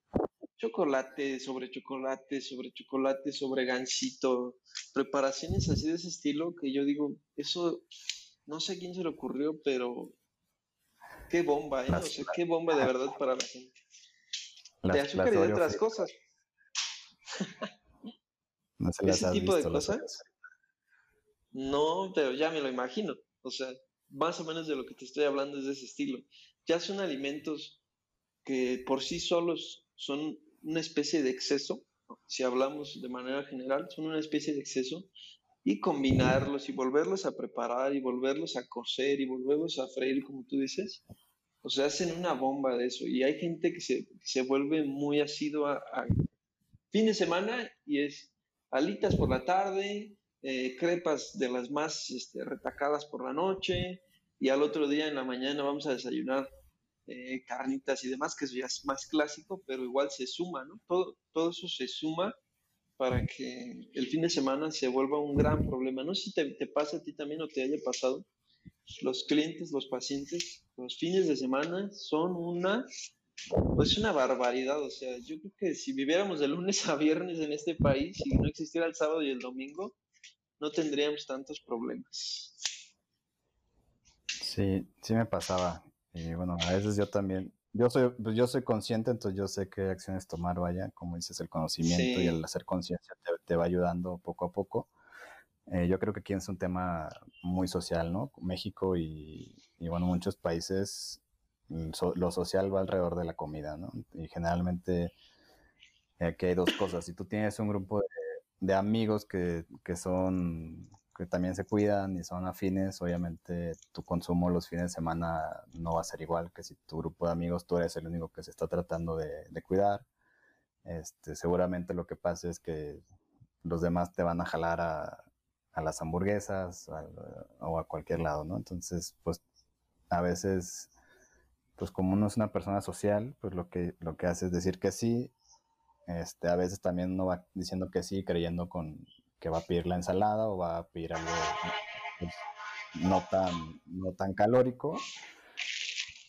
chocolate sobre chocolate, sobre chocolate, sobre gansito, preparaciones así de ese estilo que yo digo, eso no sé a quién se le ocurrió, pero qué bomba, ¿eh? o sea, qué bomba de verdad para la gente. de azúcar y de otras cosas. No se ¿Ese tipo de cosas? No, pero ya me lo imagino. O sea, más o menos de lo que te estoy hablando es de ese estilo. Ya son alimentos que por sí solos son una especie de exceso, si hablamos de manera general, son una especie de exceso, y combinarlos y volverlos a preparar y volverlos a cocer y volverlos a freír, como tú dices, o sea, hacen una bomba de eso. Y hay gente que se, se vuelve muy asidua a, fin de semana y es alitas por la tarde, eh, crepas de las más este, retacadas por la noche y al otro día en la mañana vamos a desayunar eh, carnitas y demás, que es más clásico, pero igual se suma, ¿no? Todo, todo eso se suma para que el fin de semana se vuelva un gran problema. No sé si te, te pasa a ti también o te haya pasado. Los clientes, los pacientes, los fines de semana son una pues una barbaridad, o sea, yo creo que si viviéramos de lunes a viernes en este país y no existiera el sábado y el domingo, no tendríamos tantos problemas. Sí, sí me pasaba. Y bueno, a veces yo también, yo soy, pues yo soy consciente, entonces yo sé qué acciones tomar, vaya, como dices, el conocimiento y el hacer conciencia te, va ayudando poco a poco. Eh, yo creo que aquí es un tema muy social, ¿no? México y, y bueno, muchos países lo social va alrededor de la comida, ¿no? Y generalmente aquí hay dos cosas. Si tú tienes un grupo de, amigos que, son, que también se cuidan y son afines, obviamente tu consumo los fines de semana no va a ser igual que si tu grupo de amigos tú eres el único que se está tratando de, cuidar. Este, seguramente lo que pasa es que los demás te van a jalar a, las hamburguesas o a cualquier lado, ¿no? Entonces, pues a veces pues como uno es una persona social, pues lo que, lo que hace es decir que sí. Este, a veces también uno va diciendo que sí, creyendo con que va a pedir la ensalada o va a pedir algo pues, no, tan, no tan calórico.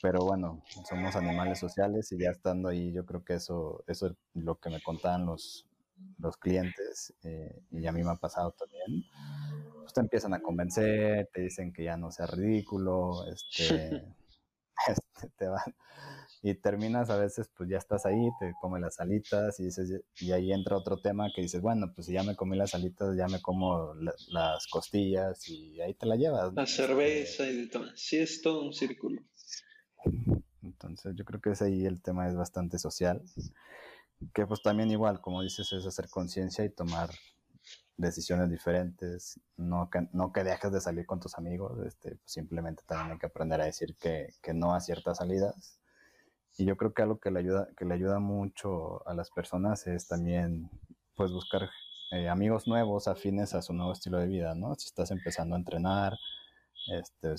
Pero bueno, somos animales sociales y ya estando ahí, yo creo que eso, eso es lo que me contaban los, los clientes eh, y a mí me ha pasado también. Pues te empiezan a convencer, te dicen que ya no sea ridículo, este, Este, te van, y terminas a veces, pues ya estás ahí, te comes las alitas y dices, y ahí entra otro tema que dices, bueno, pues si ya me comí las alitas, ya me como las costillas y ahí te la llevas. La cerveza y de todo. Sí, es todo un círculo. Entonces yo creo que ese ahí el tema es bastante social, que pues también igual, como dices, es hacer conciencia y tomar decisiones diferentes, no que, no que dejes de salir con tus amigos, este, pues, simplemente también hay que aprender a decir que, que, no a ciertas salidas. Y yo creo que algo que le ayuda, que le ayuda mucho a las personas es también pues buscar eh, amigos nuevos afines a su nuevo estilo de vida, ¿no? Si estás empezando a entrenar, este,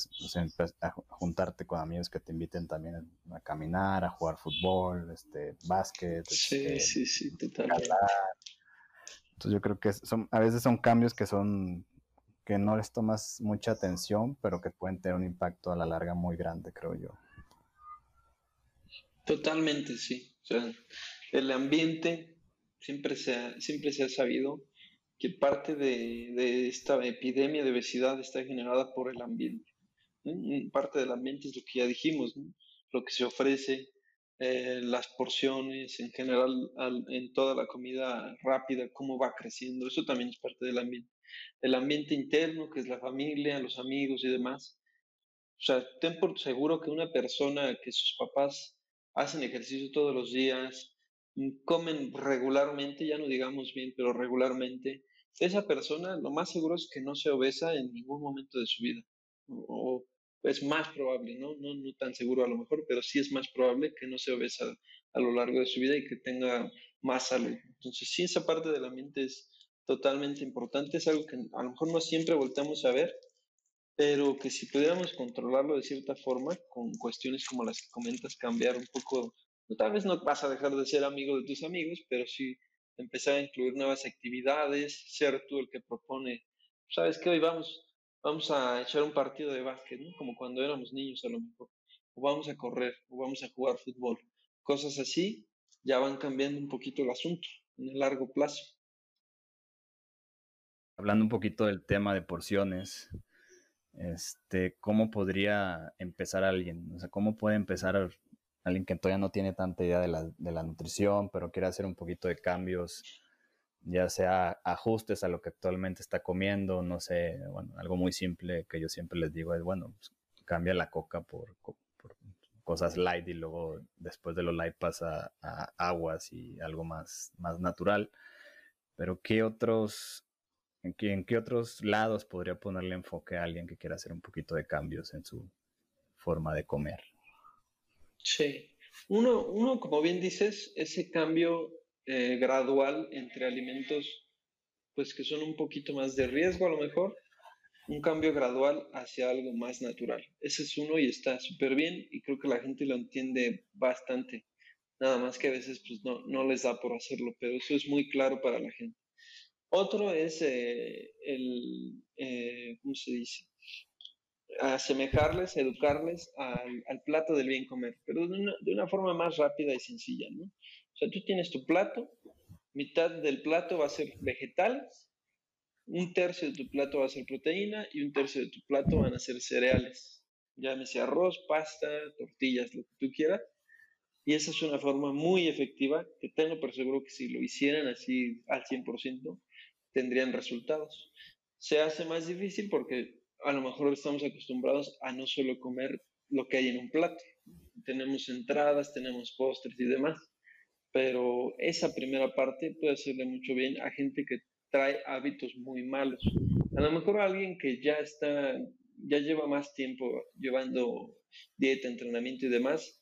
pues, a juntarte con amigos que te inviten también a caminar, a jugar fútbol, este, básquet, sí, este, sí, sí, entonces yo creo que son, a veces son cambios que son, que no les tomas mucha atención, pero que pueden tener un impacto a la larga muy grande, creo yo. Totalmente, sí. O sea, el ambiente siempre se ha, siempre se ha sabido que parte de, esta epidemia de obesidad está generada por el ambiente. Parte del ambiente es lo que ya dijimos, lo que se ofrece, eh, las porciones, en general en toda la comida rápida, cómo va creciendo, eso también es parte del ambiente. El ambiente interno, que es la familia, los amigos y demás. O sea, ten por seguro que una persona que sus papás hacen ejercicio todos los días, mm, comen regularmente, ya no digamos bien, pero regularmente, esa persona lo más seguro es que no se obesa en ningún momento de su vida. O, es más probable, ¿no? ¿no? No tan seguro a lo mejor, pero sí es más probable que no se obesa a lo largo de su vida y que tenga más salud. Entonces, sí, esa parte de la mente es totalmente importante, es algo que a lo mejor no siempre volteamos a ver, pero que si pudiéramos controlarlo de cierta forma, con cuestiones como las que comentas, cambiar un poco, tal vez no vas a dejar de ser amigo de tus amigos, pero sí empezar a incluir nuevas actividades, ser tú el que propone, sabes que hoy vamos, vamos a echar un partido de básquet, ¿no? como cuando éramos niños a lo mejor, o vamos a correr, o vamos a jugar fútbol, cosas así, ya van cambiando un poquito el asunto en el largo plazo. Hablando un poquito del tema de porciones, este, ¿cómo podría empezar alguien? O sea, ¿cómo puede empezar alguien que todavía no tiene tanta idea de la, de la nutrición, pero quiere hacer un poquito de cambios, ya sea ajustes a lo que actualmente está comiendo, no sé, bueno, algo muy simple que yo siempre les digo es, bueno, pues, cambia la coca por, cosas light y luego después de lo light pasa a aguas y algo más, más natural. Pero ¿qué otros ¿En qué, otros lados podría ponerle enfoque a alguien que quiera hacer un poquito de cambios en su forma de comer? Sí. Uno, uno como bien dices, ese cambio eh, gradual entre alimentos, pues que son un poquito más de riesgo a lo mejor, un cambio gradual hacia algo más natural. Ese es uno y está súper bien y creo que la gente lo entiende bastante. Nada más que a veces pues no, no les da por hacerlo, pero eso es muy claro para la gente. Otro es eh, el, eh, ¿cómo se dice? Asemejarles, educarles al, plato del bien comer, pero de una, de una, forma más rápida y sencilla, ¿no? O sea, tú tienes tu plato, mitad del plato va a ser vegetales, un tercio de tu plato va a ser proteína y un tercio de tu plato van a ser cereales. Llámese arroz, pasta, tortillas, lo que tú quieras. Y esa es una forma muy efectiva que tengo por seguro que si lo hicieran así al 100%, tendrían resultados. Se hace más difícil porque a lo mejor estamos acostumbrados a no solo comer lo que hay en un plato. Tenemos entradas, tenemos postres y demás. Pero esa primera parte puede hacerle mucho bien a gente que trae hábitos muy malos. A lo mejor a alguien que ya está, ya lleva más tiempo llevando dieta, entrenamiento y demás,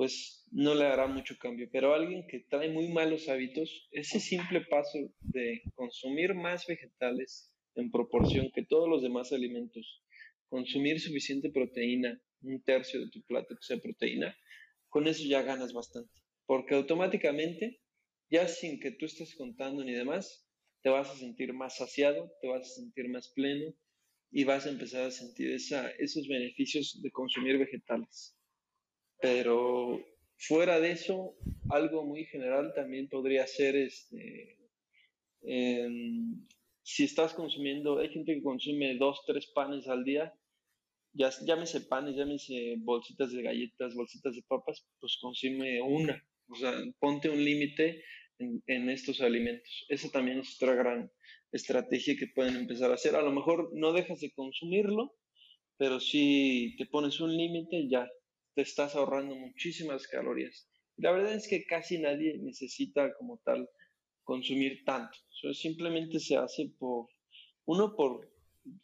pues no le hará mucho cambio. Pero alguien que trae muy malos hábitos, ese simple paso de consumir más vegetales en proporción que todos los demás alimentos, consumir suficiente proteína, un tercio de tu plato que sea proteína, con eso ya ganas bastante. Porque automáticamente, ya sin que tú estés contando ni demás, te vas a sentir más saciado, te vas a sentir más pleno y vas a empezar a sentir esa, esos beneficios de consumir vegetales. Pero fuera de eso, algo muy general también podría ser este, si estás consumiendo, hay gente que consume dos, tres panes al día, ya, llámese panes, llámese bolsitas de galletas, bolsitas de papas, pues consume una. O sea, ponte un límite en, en, estos alimentos. Esa también es otra gran estrategia que pueden empezar a hacer. A lo mejor no dejas de consumirlo, pero si te pones un límite, ya te estás ahorrando muchísimas calorías. La verdad es que casi nadie necesita como tal consumir tanto. simplemente se hace por, uno por,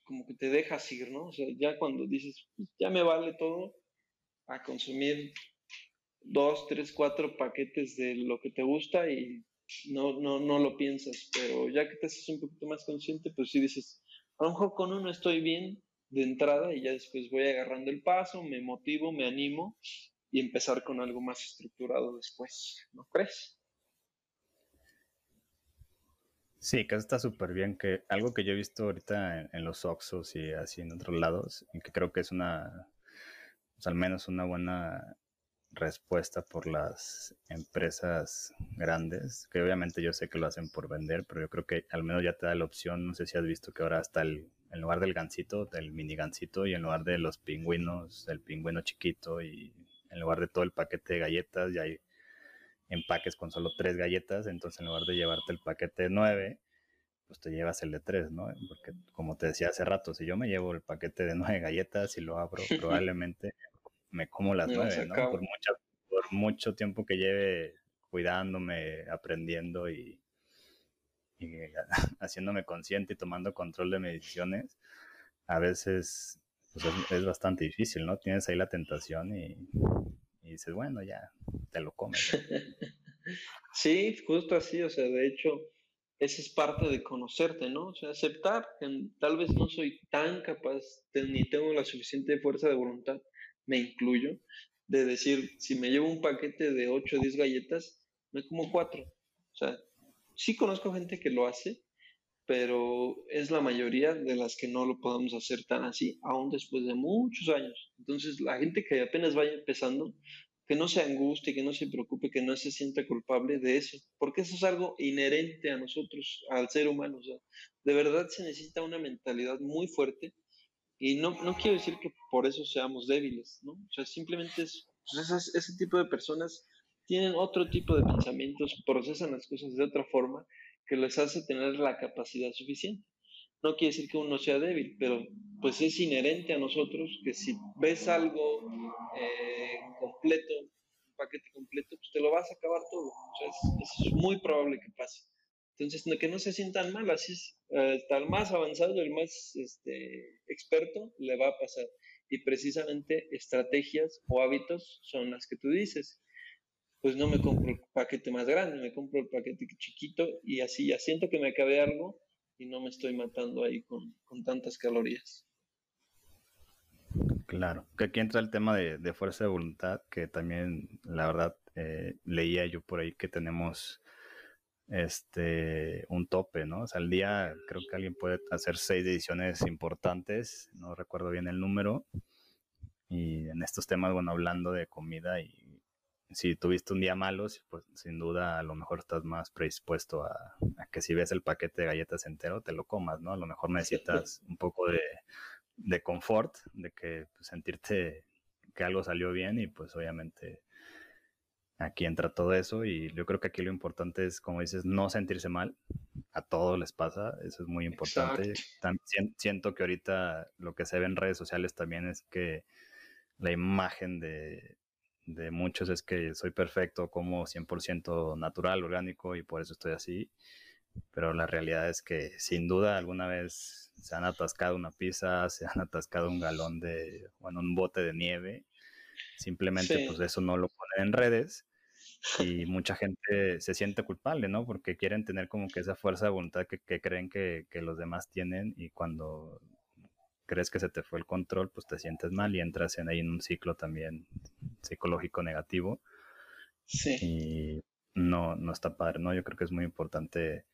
como que te dejas ir, ¿no? O sea, ya cuando dices, pues, ya me vale todo, a consumir dos, tres, cuatro paquetes de lo que te gusta y no, no, no lo piensas, pero ya que te haces un poquito más consciente, pues sí dices, a lo mejor con uno estoy bien, de entrada y ya después voy agarrando el paso, me motivo, me animo y empezar con algo más estructurado después, ¿no crees? Sí, que está súper bien, que algo que yo he visto ahorita en, los Oxos y así en otros lados, y que creo que es una, pues al menos una buena respuesta por las empresas grandes, que obviamente yo sé que lo hacen por vender, pero yo creo que al menos ya te da la opción, no sé si has visto que ahora está el en lugar del gansito, del mini gansito, y en lugar de los pingüinos, el pingüino chiquito, y en lugar de todo el paquete de galletas, ya hay empaques con solo tres galletas, entonces en lugar de llevarte el paquete de nueve, pues te llevas el de tres, ¿no? Porque como te decía hace rato, si yo me llevo el paquete de nueve galletas y lo abro, probablemente me como las nueve, ¿no? Por, por mucho tiempo que lleve cuidándome, aprendiendo y, y haciéndome consciente y tomando control de mis decisiones, a veces pues, es, bastante difícil, ¿no? Tienes ahí la tentación y, y dices, bueno, ya te lo comes. sí, justo así, o sea, de hecho, esa es parte de conocerte, ¿no? O sea, aceptar que tal vez no soy tan capaz, ni tengo la suficiente fuerza de voluntad, me incluyo, de decir, si me llevo un paquete de 8 o 10 galletas, me como 4. O sea, sí conozco gente que lo hace, pero es la mayoría de las que no lo podemos hacer tan así, aún después de muchos años. Entonces, la gente que apenas vaya empezando, que no se angustie, que no se preocupe, que no se sienta culpable de eso, porque eso es algo inherente a nosotros, al ser humano. De verdad se necesita una mentalidad muy fuerte y no, no quiero decir que por eso seamos débiles, ¿no? O sea, simplemente es, pues, ese tipo de personas tienen otro tipo de pensamientos, procesan las cosas de otra forma que les hace tener la capacidad suficiente. No quiere decir que uno sea débil, pero pues es inherente a nosotros que si ves algo eh, completo, un paquete completo, pues te lo vas a acabar todo. O sea, es, muy probable que pase. Entonces, que no se sientan mal, así es, eh, el más avanzado, el más este, experto, le va a pasar. Y precisamente estrategias o hábitos son las que tú dices pues no me compro el paquete más grande, me compro el paquete chiquito y así ya siento que me acabé algo y no me estoy matando ahí con, tantas calorías. Claro, que aquí entra el tema de, fuerza de voluntad, que también, la verdad, eh, leía yo por ahí que tenemos este un tope, ¿no? O sea, al día creo que alguien puede hacer seis ediciones importantes, no recuerdo bien el número, y en estos temas, bueno, hablando de comida y si tuviste un día malo, pues sin duda a lo mejor estás más predispuesto a, que si ves el paquete de galletas entero, te lo comas, ¿no? A lo mejor necesitas un poco de, de confort, de que pues, sentirte que algo salió bien y pues obviamente aquí entra todo eso y yo creo que aquí lo importante es, como dices, no sentirse mal. A todos les pasa, eso es muy importante. siento que ahorita lo que se ve en redes sociales también es que la imagen de, de muchos es que soy perfecto, como 100% natural, orgánico y por eso estoy así. Pero la realidad es que sin duda alguna vez se han atascado una pizza, se han atascado un galón de, bueno, un bote de nieve. Simplemente pues eso no lo ponen en redes y mucha gente se siente culpable, ¿no? Porque quieren tener como que esa fuerza de voluntad que, que creen que, que, los demás tienen y cuando crees que se te fue el control, pues te sientes mal y entras en ahí en un ciclo también psicológico negativo. Sí. Y no, no está padre, ¿no? Yo creo que es muy importante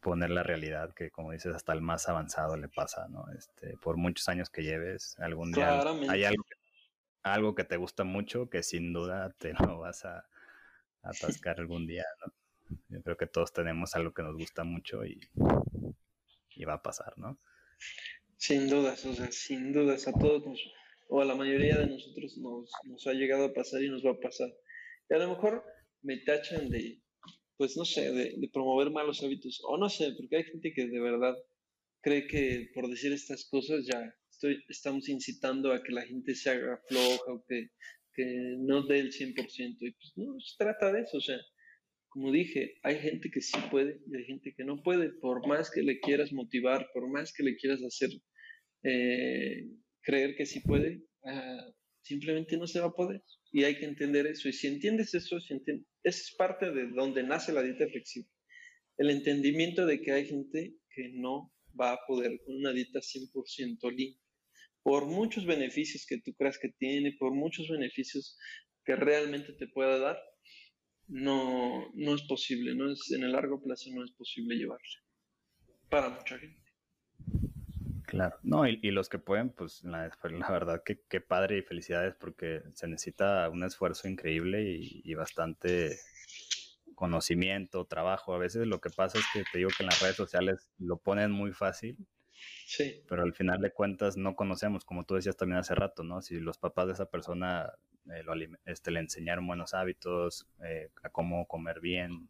poner la realidad que, como dices, hasta el más avanzado le pasa, ¿no? Este, por muchos años que lleves, algún día hay algo que, algo que te gusta mucho que sin duda te lo vas a, atascar algún día, ¿no? Yo creo que todos tenemos algo que nos gusta mucho y, y va a pasar, ¿no? Sin dudas, o sea, sin dudas a todos o a la mayoría de nosotros nos, nos ha llegado a pasar y nos va a pasar. Y a lo mejor me tachan de, pues no sé, de, promover malos hábitos, o no sé, porque hay gente que de verdad cree que por decir estas cosas ya estoy, estamos incitando a que la gente se haga floja o que, que no dé el 100%. Y pues no se trata de eso, o sea, como dije, hay gente que sí puede y hay gente que no puede, por más que le quieras motivar, por más que le quieras hacer eh, creer que sí puede, ah, simplemente no se va a poder. Y hay que entender eso. Y si entiendes eso, si es parte de donde nace la dieta flexible. El entendimiento de que hay gente que no va a poder con una dieta 100% limpia. Por muchos beneficios que tú creas que tiene, por muchos beneficios que realmente te pueda dar, no, no es posible, no es, en el largo plazo no es posible llevarla para mucha gente. Claro, no, y, los que pueden, pues la, pues, la verdad que, qué padre y felicidades porque se necesita un esfuerzo increíble y, bastante conocimiento, trabajo. A veces lo que pasa es que te digo que en las redes sociales lo ponen muy fácil, sí. pero al final de cuentas no conocemos, como tú decías también hace rato, ¿no? Si los papás de esa persona eh, este, le enseñaron buenos hábitos, eh, a cómo comer bien,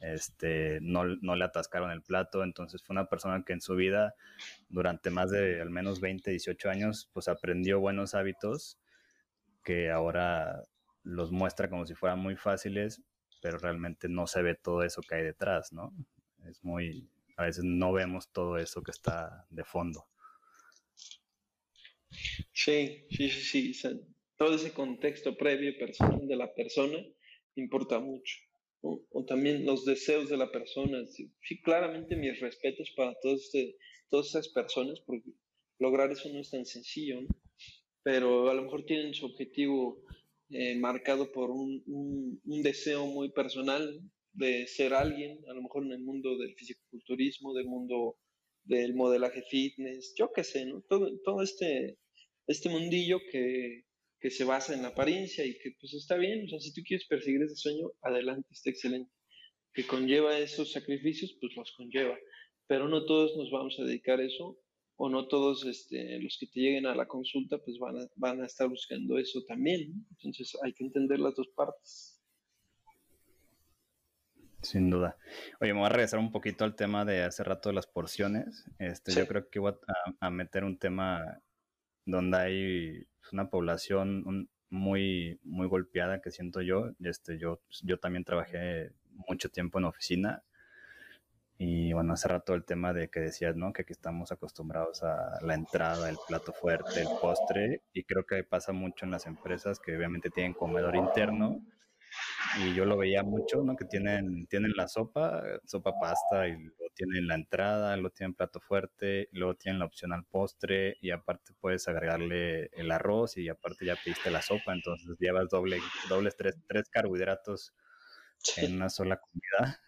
este, no, no, le atascaron el plato, entonces fue una persona que en su vida, durante más de al menos 20, 18 años, pues aprendió buenos hábitos que ahora los muestra como si fueran muy fáciles, pero realmente no se ve todo eso que hay detrás, ¿no? Es muy, a veces no vemos todo eso que está de fondo. Sí, sí, sí, sí. Todo ese contexto previo personal de la persona importa mucho. O también los deseos de la persona. Sí, claramente mis respetos para todos este, todas esas personas, porque lograr eso no es tan sencillo, pero a lo mejor tienen su objetivo eh, marcado por un, un, deseo muy personal de ser alguien, a lo mejor en el mundo del fisicoculturismo, del mundo del modelaje fitness, yo qué sé, ¿no? Todo, todo este, este mundillo que, que se basa en la apariencia y que pues está bien, o sea, si tú quieres perseguir ese sueño, adelante, está excelente. Que conlleva esos sacrificios, pues los conlleva, pero no todos nos vamos a dedicar a eso o no todos este, los que te lleguen a la consulta pues van a, van a estar buscando eso también. Entonces hay que entender las dos partes. Sin duda. Oye, me voy a regresar un poquito al tema de hace rato de las porciones. Este, Yo creo que voy a, a, meter un tema donde hay una población muy, muy golpeada que siento yo. Este, yo, yo también trabajé mucho tiempo en oficina. Y bueno, hace rato el tema de que decías, ¿no? Que aquí estamos acostumbrados a la entrada, el plato fuerte, el postre. Y creo que pasa mucho en las empresas que obviamente tienen comedor interno y yo lo veía mucho, ¿no? Que tienen, tienen la sopa, sopa pasta, y luego tienen la entrada, luego tienen plato fuerte, luego tienen la opción al postre, y aparte puedes agregarle el arroz, y aparte ya pediste la sopa, entonces llevas doble, dobles tres, tres carbohidratos en una sola comida.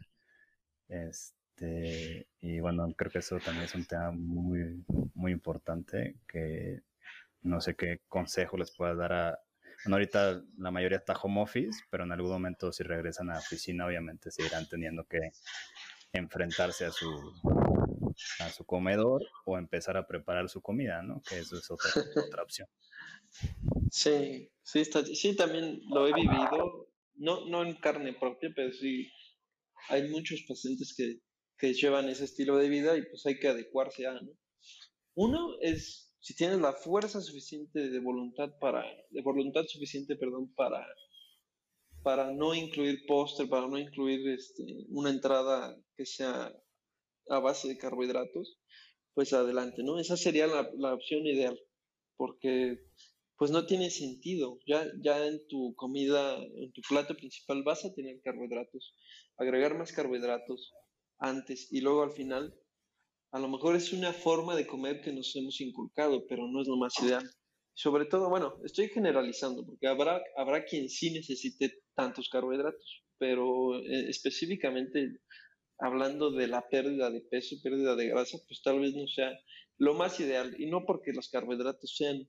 Este, y bueno, creo que eso también es un tema muy, muy importante, que no sé qué consejo les puedas dar a, ahorita la mayoría está home office, pero en algún momento si regresan a la oficina, obviamente seguirán teniendo que enfrentarse a su, a su comedor o empezar a preparar su comida, ¿no? Que eso es otra, otra opción. Sí, sí, está, sí, también lo he vivido, no, no en carne propia, pero sí hay muchos pacientes que, que llevan ese estilo de vida y pues hay que adecuarse a, ¿no? Uno es si tienes la fuerza suficiente de voluntad para, de voluntad suficiente, perdón, para, para no incluir póster, para no incluir este, una entrada que sea a base de carbohidratos, pues adelante, ¿no? Esa sería la, la opción ideal, porque pues no tiene sentido. Ya, ya en tu comida, en tu plato principal vas a tener carbohidratos. Agregar más carbohidratos antes y luego al final a lo mejor es una forma de comer que nos hemos inculcado, pero no es lo más ideal. Sobre todo, bueno, estoy generalizando, porque habrá, habrá quien sí necesite tantos carbohidratos, pero eh, específicamente hablando de la pérdida de peso, pérdida de grasa, pues tal vez no sea lo más ideal, y no porque los carbohidratos sean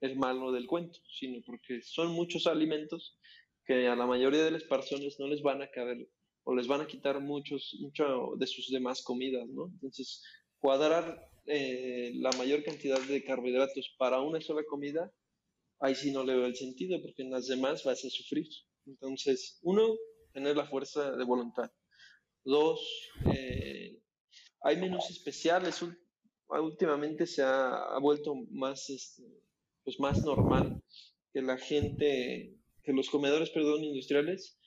el malo del cuento, sino porque son muchos alimentos que a la mayoría de las personas no les van a caber o les van a quitar muchos mucho de sus demás comidas, ¿no? Entonces, cuadrar eh, la mayor cantidad de carbohidratos para una sola comida, ahí sí no le veo el sentido, porque en las demás vas a sufrir. Entonces, uno, tener la fuerza de voluntad. Dos, eh, hay menús especiales. Últimamente se ha, vuelto más, este, pues más normal que la gente, que los comedores, perdón, industriales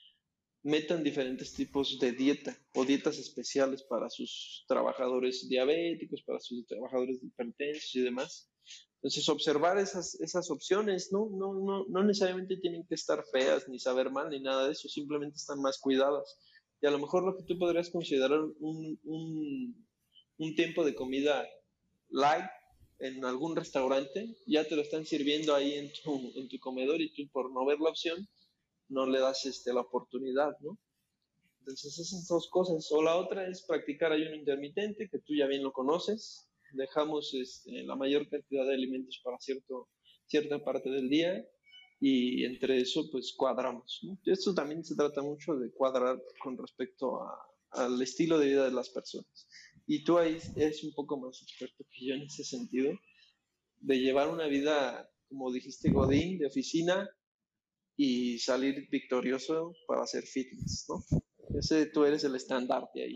metan diferentes tipos de dieta o dietas especiales para sus trabajadores diabéticos, para sus trabajadores hipertensos y demás. Entonces, observar esas, esas opciones, ¿no? No, no, no necesariamente tienen que estar feas, ni saber mal, ni nada de eso, simplemente están más cuidadas. Y a lo mejor lo que tú podrías considerar un, un, un tiempo de comida light en algún restaurante, ya te lo están sirviendo ahí en tu, en tu comedor y tú por no ver la opción, no le das este, la oportunidad, ¿no? Entonces esas dos cosas. O la otra es practicar ayuno intermitente, que tú ya bien lo conoces. Dejamos este, la mayor cantidad de alimentos para cierto, cierta parte del día y entre eso pues cuadramos. ¿no? Esto también se trata mucho de cuadrar con respecto al estilo de vida de las personas. Y tú ahí eres un poco más experto que yo en ese sentido, de llevar una vida, como dijiste, Godín, de oficina, y salir victorioso para hacer fitness, ¿no? Ese tú eres el estandarte ahí.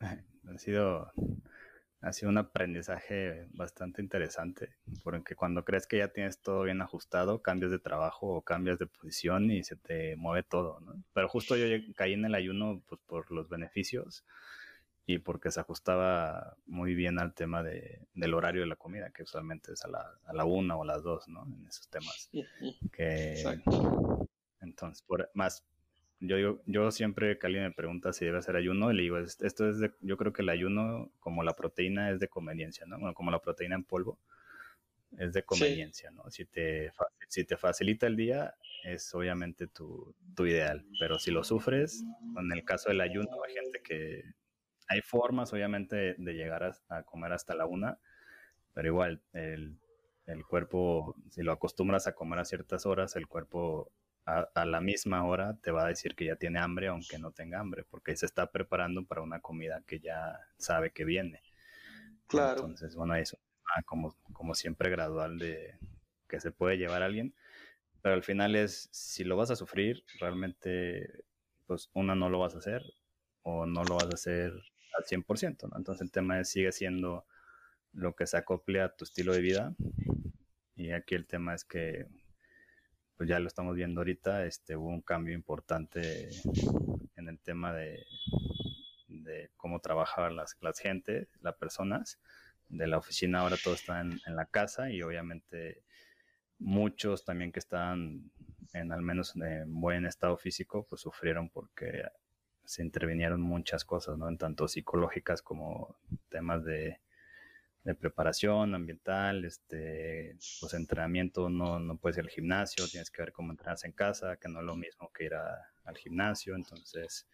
Ha sido, ha sido un aprendizaje bastante interesante, porque cuando crees que ya tienes todo bien ajustado, cambias de trabajo o cambias de posición y se te mueve todo, ¿no? Pero justo yo caí en el ayuno pues, por los beneficios y porque se ajustaba muy bien al tema de, del horario de la comida, que usualmente es a la, a la una o a las dos, ¿no? En esos temas. Que, entonces, por, más, yo, yo siempre que alguien me pregunta si debe hacer ayuno, le digo, esto es de, yo creo que el ayuno, como la proteína, es de conveniencia, ¿no? Bueno, como la proteína en polvo, es de conveniencia, ¿no? Si te, si te facilita el día, es obviamente tu, tu ideal, pero si lo sufres, en el caso del ayuno, hay gente que hay formas, obviamente, de llegar a, comer hasta la una, pero igual, el, cuerpo, si lo acostumbras a comer a ciertas horas, el cuerpo a, la misma hora te va a decir que ya tiene hambre, aunque no tenga hambre, porque se está preparando para una comida que ya sabe que viene. Claro. Entonces, bueno, eso, como, como siempre, gradual de que se puede llevar a alguien, pero al final es, si lo vas a sufrir, realmente, pues una no lo vas a hacer o no lo vas a hacer al 100%, ¿no? Entonces el tema sigue siendo lo que se acople a tu estilo de vida. Y aquí el tema es que, pues ya lo estamos viendo ahorita, este, hubo un cambio importante en el tema de, de cómo trabajaban las, las gente, las personas. De la oficina ahora todo está en, en la casa y obviamente muchos también que estaban en al menos en buen estado físico, pues sufrieron porque se intervinieron muchas cosas, ¿no? En tanto psicológicas como temas de, preparación ambiental, este, pues entrenamiento, no, no puedes ir al gimnasio, tienes que ver cómo entrenas en casa, que no es lo mismo que ir al gimnasio, entonces,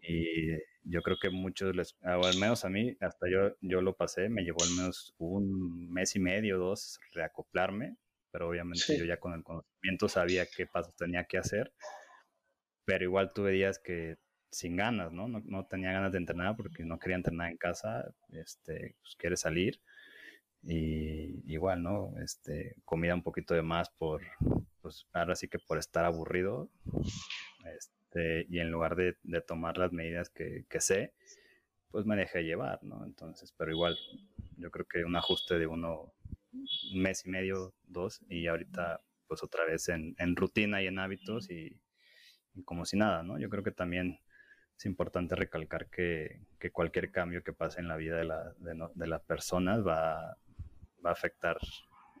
y yo creo que muchos, les, o al menos a mí, hasta yo, yo lo pasé, me llevó al menos un mes y medio, dos, reacoplarme, pero obviamente yo ya con el conocimiento sabía qué pasos tenía que hacer, pero igual tuve días que sin ganas, ¿no? ¿no? tenía ganas de entrenar porque no quería entrenar en casa, este, pues quiere salir y igual, ¿no? Este, comida un poquito de más por, pues ahora sí que por estar aburrido, este, y en lugar de, tomar las medidas que, sé, pues me dejé llevar, ¿no? Entonces, pero igual, yo creo que un ajuste de uno, un mes y medio, dos, y ahorita pues otra vez en, rutina y en hábitos y, y, como si nada, ¿no? Yo creo que también es importante recalcar que, cualquier cambio que pase en la vida de, la, de, las personas va, a afectar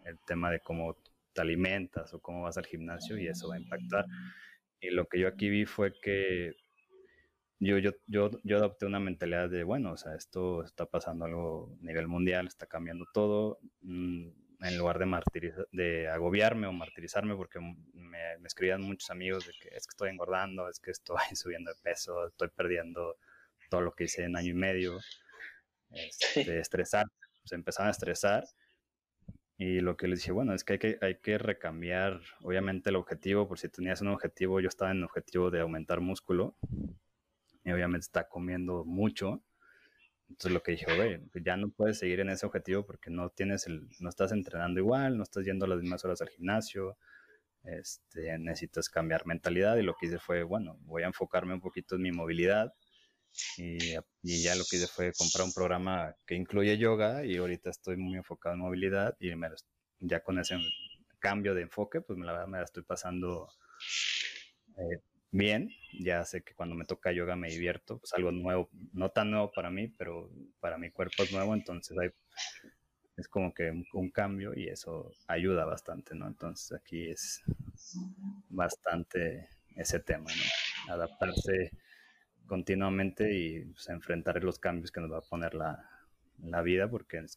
el tema de cómo te alimentas o cómo vas al gimnasio y eso va a impactar. Y lo que yo aquí vi fue que yo, yo, yo, yo adopté una mentalidad de, bueno, o sea, esto está pasando algo a nivel mundial, está cambiando todo. Mm, en lugar de, de agobiarme o martirizarme, porque me, escribían muchos amigos de que es que estoy engordando, es que estoy subiendo de peso, estoy perdiendo todo lo que hice en año y medio, este, estresar, se empezaban a estresar. Y lo que les dije, bueno, es que hay, que hay que recambiar, obviamente, el objetivo, por si tenías un objetivo, yo estaba en el objetivo de aumentar músculo, y obviamente está comiendo mucho, entonces lo que dije, güey, pues ya no puedes seguir en ese objetivo porque no tienes el, no estás entrenando igual, no estás yendo las mismas horas al gimnasio, este, necesitas cambiar mentalidad y lo que hice fue, bueno, voy a enfocarme un poquito en mi movilidad y, y, ya lo que hice fue comprar un programa que incluye yoga y ahorita estoy muy enfocado en movilidad y me, ya con ese cambio de enfoque, pues me la, me la estoy pasando eh, bien. Ya sé que cuando me toca yoga me divierto, pues algo nuevo, no tan nuevo para mí, pero para mi cuerpo es nuevo, entonces hay, es como que un, cambio y eso ayuda bastante, ¿no? Entonces aquí es bastante ese tema, ¿no? Adaptarse continuamente y pues, enfrentar los cambios que nos va a poner la, la vida, porque es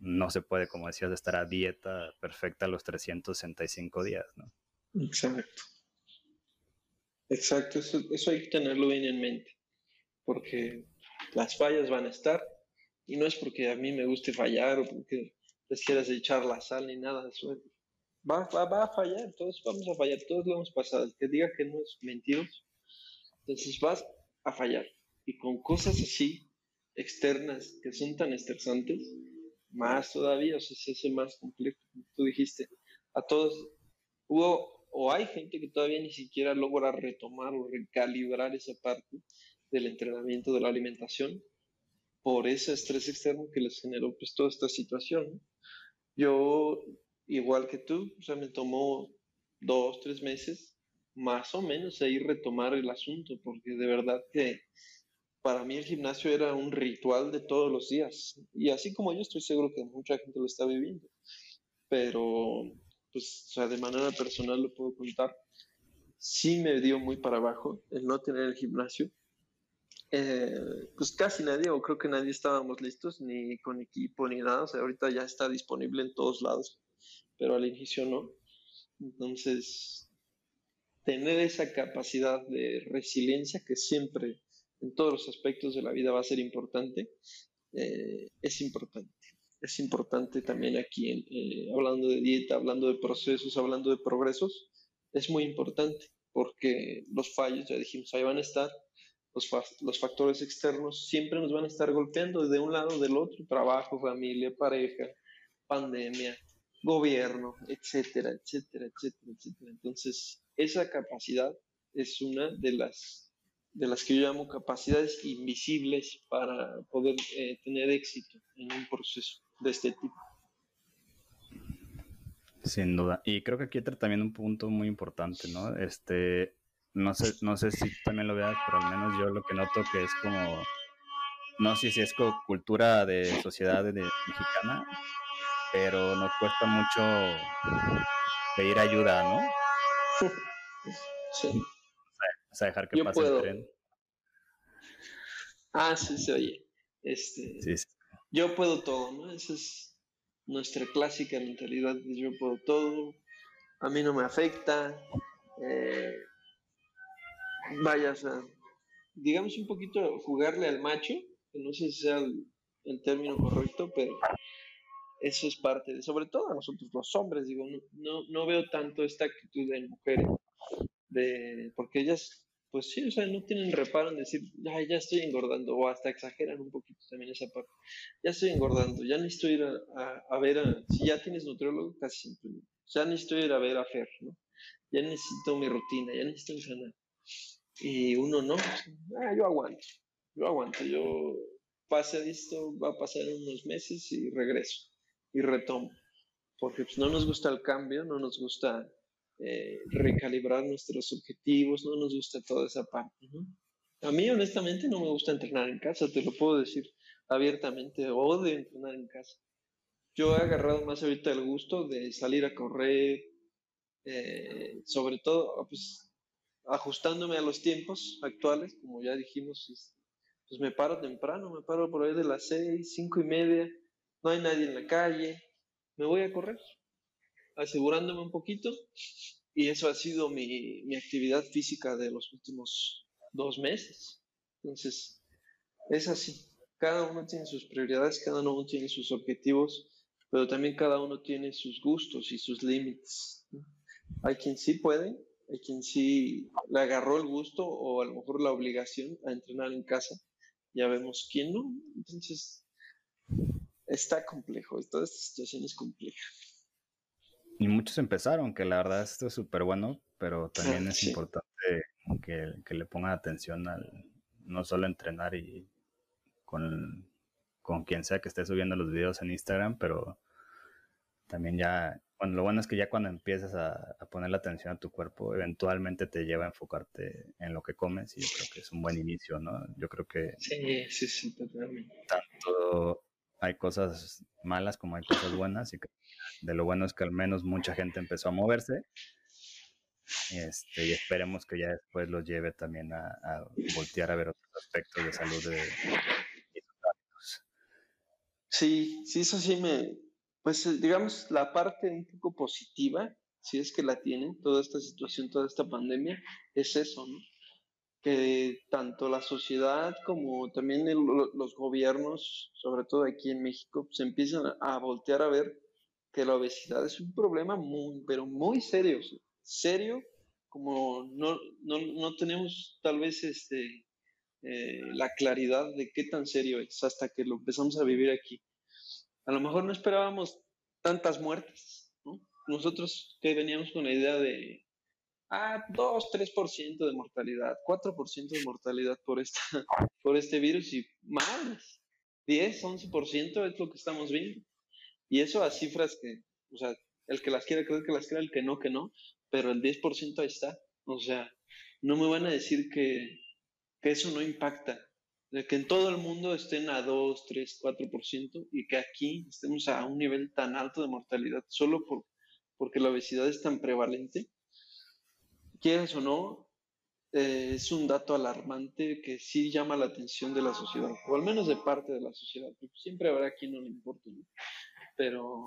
no se puede, como decías, estar a dieta perfecta los 365 días, ¿no? Exacto. Exacto, eso, eso hay que tenerlo bien en mente, porque las fallas van a estar y no es porque a mí me guste fallar o porque les quieras echar la sal ni nada eso. Va, va, va, a fallar, todos vamos a fallar, todos lo hemos pasado. El que diga que no es mentiroso. Entonces vas a fallar. Y con cosas así, externas, que son tan estresantes, más todavía, o sea, se hace más complejo. Tú dijiste, a todos hubo o hay gente que todavía ni siquiera logra retomar o recalibrar esa parte del entrenamiento de la alimentación por ese estrés externo que les generó pues toda esta situación. Yo, igual que tú, o me tomó dos, tres meses más o menos ahí retomar el asunto, porque de verdad que para mí el gimnasio era un ritual de todos los días. Y así como yo estoy seguro que mucha gente lo está viviendo. Pero, pues, o sea, de manera personal lo puedo contar. Sí me dio muy para abajo el no tener el gimnasio. Eh, pues casi nadie, o creo que nadie estábamos listos, ni con equipo, ni nada. O sea, ahorita ya está disponible en todos lados, pero al inicio no. Entonces, tener esa capacidad de resiliencia que siempre en todos los aspectos de la vida va a ser importante, eh, es importante. Es importante también aquí, eh, hablando de dieta, hablando de procesos, hablando de progresos, es muy importante porque los fallos, ya dijimos, ahí van a estar, los, los factores externos siempre nos van a estar golpeando de un lado del otro, trabajo, familia, pareja, pandemia, gobierno, etcétera, etcétera, etcétera, etcétera. Entonces, esa capacidad es una de las de las que yo llamo capacidades invisibles para poder eh, tener éxito en un proceso de este tipo. Sin duda. Y creo que aquí entra también un punto muy importante, ¿no? Este, no sé, no sé si también lo veas, pero al menos yo lo que noto que es como, no sé si es cultura de sociedad de, mexicana, pero nos cuesta mucho pedir ayuda, ¿no? Sí. O sea, dejar que pase el tren. Ah, sí, se oye. Este, Yo puedo todo, ¿no? Esa es nuestra clásica mentalidad de yo puedo todo, a mí no me afecta. Eh, vaya, o sea, digamos un poquito jugarle al macho, que no sé si sea el, término correcto, pero eso es parte de, sobre todo a nosotros los hombres, digo, no, no, no veo tanto esta actitud en mujeres de, porque ellas, pues sí, o sea, no tienen reparo en decir, Ay, ya estoy engordando, o hasta exageran un poquito también esa parte, ya estoy engordando, ya necesito ir a, ver, a, si ya tienes nutriólogo, casi siempre, ya necesito ir a ver a Fer, ¿no? Ya necesito mi rutina, ya necesito entrenar. Y uno no, ah, yo aguanto, yo aguanto, yo pase esto, va a pasar unos meses y regreso y retomo. Porque pues, no nos gusta el cambio, no nos gusta eh, recalibrar nuestros objetivos, no nos gusta toda esa parte. A mí honestamente no me gusta entrenar en casa, te lo puedo decir abiertamente, odio entrenar en casa. Yo he agarrado más ahorita el gusto de salir a correr, eh, sobre todo pues, ajustándome a los tiempos actuales, como ya dijimos, pues me paro temprano, me paro por ahí de las seis, cinco y media, no hay nadie en la calle, me voy a correr asegurándome un poquito y eso ha sido mi, mi actividad física de los últimos dos meses. Entonces, es así. Cada uno tiene sus prioridades, cada uno tiene sus objetivos, pero también cada uno tiene sus gustos y sus límites. Hay quien sí puede, hay quien sí le agarró el gusto o a lo mejor la obligación a entrenar en casa. Ya vemos quién no. Entonces, está complejo, toda esta situación es compleja. Y muchos empezaron, que la verdad esto es súper bueno, pero también es importante que, que, le pongan atención al no solo entrenar y con, con quien sea que esté subiendo los videos en Instagram, pero también ya, bueno, lo bueno es que ya cuando empiezas a, a poner la atención a tu cuerpo, eventualmente te lleva a enfocarte en lo que comes y yo creo que es un buen inicio, ¿no? Yo creo que... Sí, sí, sí, totalmente. Tanto hay cosas malas como hay cosas buenas y de lo bueno es que al menos mucha gente empezó a moverse este, y esperemos que ya después los lleve también a, voltear a ver otros aspectos de salud de, Sí, sí, eso sí me, pues digamos, la parte un poco positiva, si es que la tienen, toda esta situación, toda esta pandemia, es eso, ¿no? Que tanto la sociedad como también los gobiernos, sobre todo aquí en México, se empiezan a, voltear a ver que la obesidad es un problema muy, pero muy serio, serio, como no, no, no tenemos tal vez este, eh, la claridad de qué tan serio es hasta que lo empezamos a vivir aquí. A lo mejor no esperábamos tantas muertes, ¿no? Nosotros que veníamos con la idea de, ah, 2, 3% de mortalidad, 4% de mortalidad por, esta, por este virus y más, 10, 11% es lo que estamos viendo. Y eso a cifras que, o sea, el que las quiere creo que las quiere, el que no, que no, pero el 10% ahí está. O sea, no me van a decir que, que eso no impacta de que en todo el mundo estén a 2, 3, 4% y que aquí estemos a un nivel tan alto de mortalidad solo por, porque la obesidad es tan prevalente, quieras o no, eh, es un dato alarmante que sí llama la atención de la sociedad, o al menos de parte de la sociedad, siempre habrá quien no le importe, pero,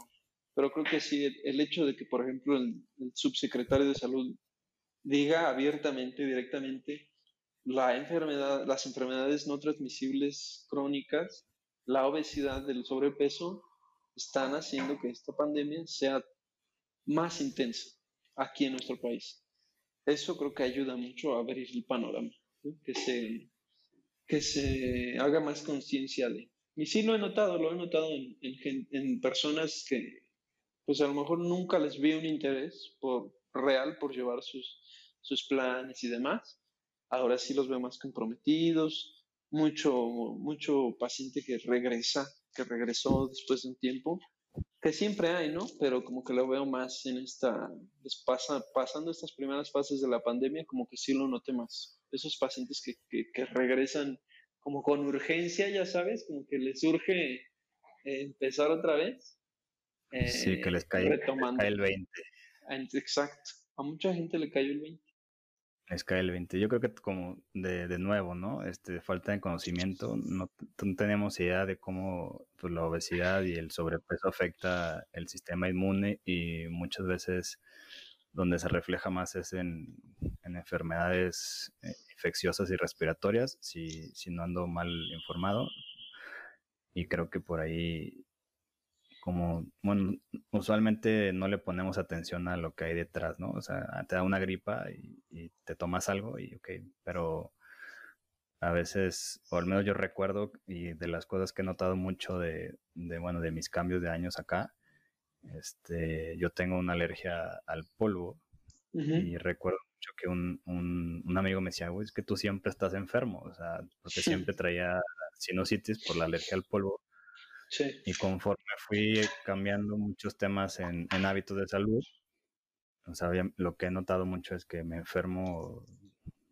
pero creo que sí, el, hecho de que, por ejemplo, el, el subsecretario de salud diga abiertamente, directamente, las enfermedades no transmisibles crónicas, la obesidad, el sobrepeso, están haciendo que esta pandemia sea más intensa aquí en nuestro país. Eso creo que ayuda mucho a abrir el panorama, que, se, que se haga más conciencia de. Y sí lo he notado, lo he notado en, en, personas que pues a lo mejor nunca les vi un interés por real por llevar sus, sus planes y demás, ahora sí los veo más comprometidos, mucho, mucho paciente que regresa, que regresó después de un tiempo, que siempre hay, ¿no? Pero como que lo veo más en esta, pasa, pasando estas primeras fases de la pandemia, como que sí lo noté más. Esos pacientes que, que, regresan como con urgencia, ya sabes, como que les urge eh, empezar otra vez. sí, que les cae, el 20. Exacto. A mucha gente le cayó el 20. Es cae el 20. Yo creo que como de, de nuevo, ¿no? Este, falta de conocimiento, no, tenemos idea de cómo pues, la obesidad y el sobrepeso afecta el sistema inmune y muchas veces donde se refleja más es en, en enfermedades eh, infecciosas y respiratorias, si, si no ando mal informado. Y creo que por ahí como, bueno, usualmente no le ponemos atención a lo que hay detrás, ¿no? O sea, te da una gripa y, te tomas algo y ok, pero a veces, o al menos yo recuerdo, y de las cosas que he notado mucho de, de bueno, de mis cambios de años acá, este, yo tengo una alergia al polvo y recuerdo mucho que un, un, un, amigo me decía, güey, es que tú siempre estás enfermo, o sea, porque siempre traía sinusitis por la alergia al polvo y conforme fui cambiando muchos temas en, hábitos de salud, o sea, lo que he notado mucho es que me enfermo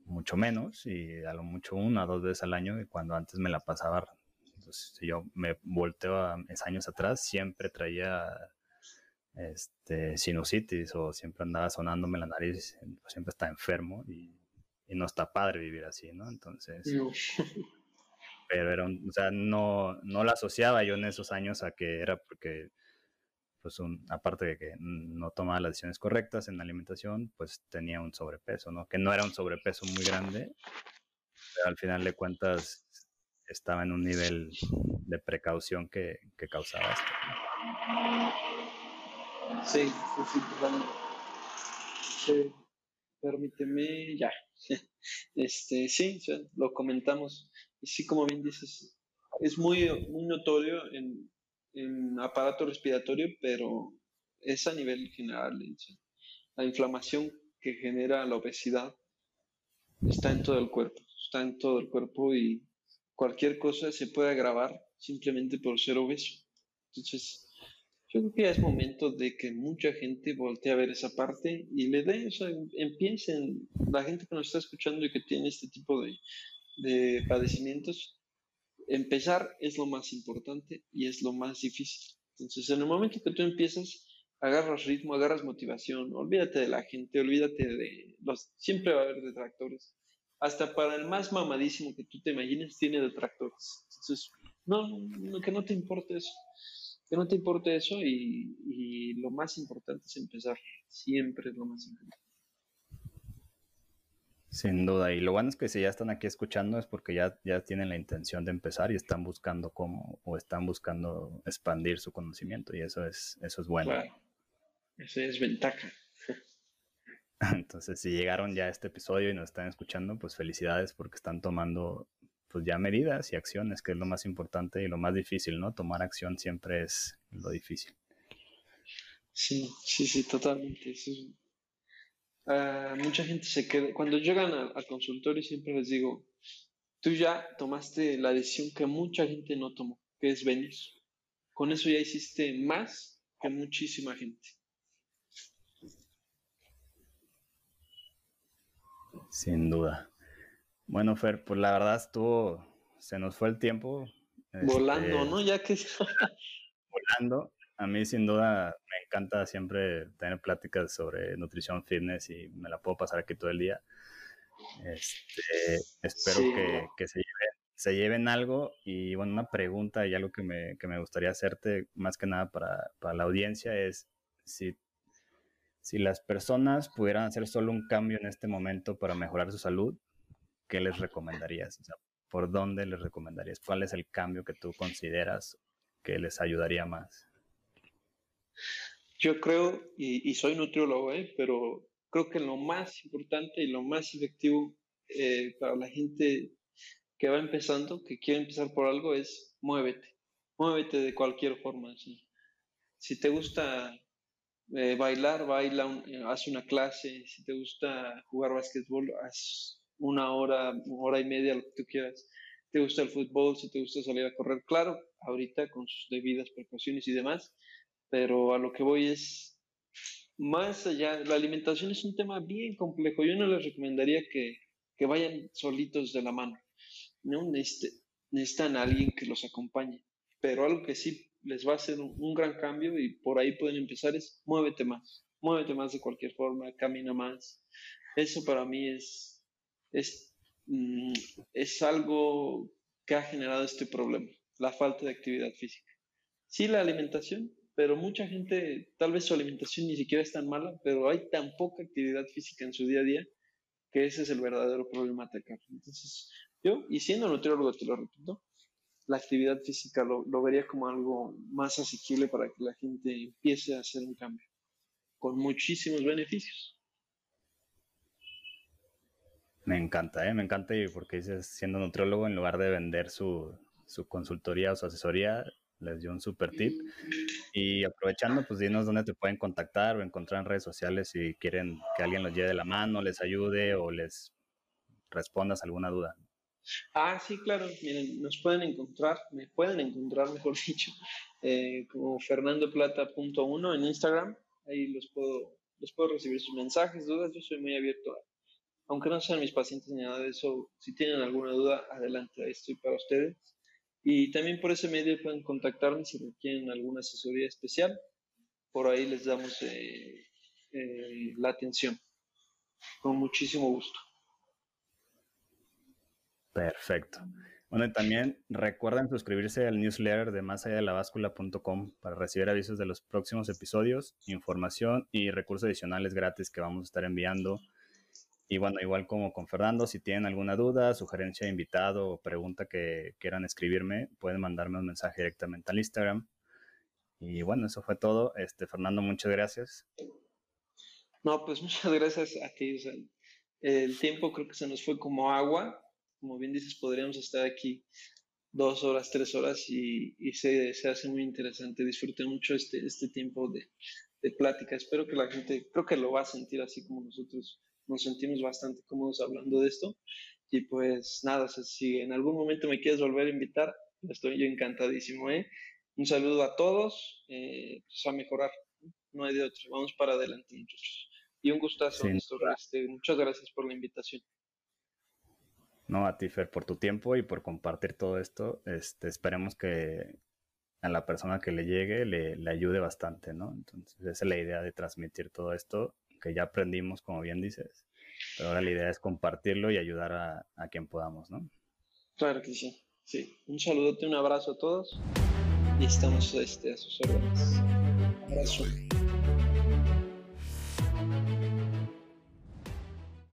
mucho menos y a lo mucho una o dos veces al año y cuando antes me la pasaba. Entonces, si yo me volteo a mis años atrás, siempre traía este, sinusitis o siempre andaba sonándome la nariz, siempre está enfermo y, y no está padre vivir así, ¿no? Entonces, pero era o sea, no, no la asociaba yo en esos años a que era porque, pues, un, aparte de que no tomaba las decisiones correctas en la alimentación, pues tenía un sobrepeso, ¿no? Que no era un sobrepeso muy grande, pero al final de cuentas estaba en un nivel de precaución que, que causaba esto. Sí, sí, sí, sí, permíteme, ya. Este, sí, lo comentamos y sí, como bien dices, es muy, muy notorio en, en aparato respiratorio, pero es a nivel general. La inflamación que genera la obesidad está en todo el cuerpo, está en todo el cuerpo y cualquier cosa se puede agravar simplemente por ser obeso. Entonces, yo creo que ya es momento de que mucha gente voltee a ver esa parte y le dé, o sea, empiecen, la gente que nos está escuchando y que tiene este tipo de, de padecimientos, empezar es lo más importante y es lo más difícil. Entonces, en el momento que tú empiezas, agarras ritmo, agarras motivación, olvídate de la gente, olvídate de los... Siempre va a haber detractores. Hasta para el más mamadísimo que tú te imagines, tiene detractores. Entonces, no, que no te importe eso. Que no te importe eso y, y lo más importante es empezar. Siempre es lo más importante. Sin duda, y lo bueno es que si ya están aquí escuchando es porque ya, ya tienen la intención de empezar y están buscando cómo o están buscando expandir su conocimiento y eso es, eso es bueno. Claro. Eso es ventaja. Entonces, si llegaron ya a este episodio y nos están escuchando, pues felicidades porque están tomando pues ya medidas y acciones, que es lo más importante y lo más difícil, ¿no? Tomar acción siempre es lo difícil. Sí, sí, sí, totalmente. Eso Mucha gente se queda, cuando llegan al, consultorio siempre les digo, tú ya tomaste la decisión que mucha gente no tomó, que es venir. Con eso ya hiciste más que muchísima gente. Sin duda. Bueno, Fer, pues la verdad estuvo se nos fue el tiempo. Volando, este, ¿no? Ya que... volando. A mí sin duda me encanta siempre tener pláticas sobre nutrición, fitness y me la puedo pasar aquí todo el día. Este, espero que, que se, lleven, se, lleven, algo y bueno, una pregunta y algo que me, que me gustaría hacerte más que nada para, para la audiencia es si, si las personas pudieran hacer solo un cambio en este momento para mejorar su salud, ¿qué les recomendarías? O sea, ¿por dónde les recomendarías? ¿Cuál es el cambio que tú consideras que les ayudaría más? Yo creo, y, soy nutriólogo, ¿eh? pero creo que lo más importante y lo más efectivo eh, para la gente que va empezando, que quiere empezar por algo, es muévete. Muévete de cualquier forma. Si te gusta eh, bailar, baila, haz una clase. Si te gusta jugar básquetbol, haz una hora, hora y media, lo que tú quieras. Te gusta el fútbol, si te gusta salir a correr, claro, ahorita con sus debidas precauciones y demás, pero a lo que voy es más allá, la alimentación es un tema bien complejo. Yo no les recomendaría que, que vayan solitos de la mano, ¿no? necesitan a alguien que los acompañe, pero algo que sí les va a hacer un, gran cambio y por ahí pueden empezar es muévete más, muévete más de cualquier forma, camina más. Eso para mí es, es, mm, es algo que ha generado este problema, la falta de actividad física. Sí, la alimentación, pero mucha gente, tal vez su alimentación ni siquiera es tan mala, pero hay tan poca actividad física en su día a día que ese es el verdadero problema atacar. Entonces, yo, y siendo nutriólogo, te lo repito, la actividad física lo, lo, vería como algo más asequible para que la gente empiece a hacer un cambio, con muchísimos beneficios. Me encanta, ¿eh? me encanta porque dices, siendo nutriólogo, en lugar de vender su, su consultoría o su asesoría, les dio un super tip. Y aprovechando, pues dinos dónde te pueden contactar o encontrar en redes sociales si quieren que alguien los lleve de la mano, les ayude o les respondas alguna duda. Ah, sí, claro. Miren, nos pueden encontrar, me pueden encontrar, mejor dicho, eh, como fernandoplata.1 en Instagram. Ahí los puedo, los puedo recibir sus mensajes, dudas. Yo soy muy abierto, aunque no sean mis pacientes ni nada de eso. Si tienen alguna duda, adelante, ahí estoy para ustedes. Y también por ese medio pueden contactarme si requieren alguna asesoría especial. Por ahí les damos eh, eh, la atención. Con muchísimo gusto. Perfecto. Bueno, y también recuerden suscribirse al newsletter de más allá de la báscula.com para recibir avisos de los próximos episodios, información y recursos adicionales gratis que vamos a estar enviando y bueno, igual como con Fernando, si tienen alguna duda, sugerencia de invitado o pregunta que quieran escribirme, pueden mandarme un mensaje directamente al Instagram. Y bueno, eso fue todo. Este, Fernando, muchas gracias. No, pues muchas gracias a ti. el tiempo creo que se nos fue como agua. Como bien dices, podríamos estar aquí dos horas, tres horas y, y se, se, hace muy interesante. Disfruté mucho este, este tiempo de, de plática. Espero que la gente, creo que lo va a sentir así como nosotros nos sentimos bastante cómodos hablando de esto. Y pues nada, si en algún momento me quieres volver a invitar, estoy yo encantadísimo. ¿eh? Un saludo a todos, eh, pues a mejorar, no hay de otro, vamos para adelante muchachos. Y un gustazo, este, muchas gracias por la invitación. No, a ti, Fer, por tu tiempo y por compartir todo esto. Este, esperemos que a la persona que le llegue le, le ayude bastante, ¿no? Entonces, esa es la idea de transmitir todo esto que ya aprendimos, como bien dices. Pero ahora la idea es compartirlo y ayudar a, a quien podamos, ¿no? Claro que sí. Sí. Un saludote, un abrazo a todos y estamos este, a sus órdenes. Abrazo.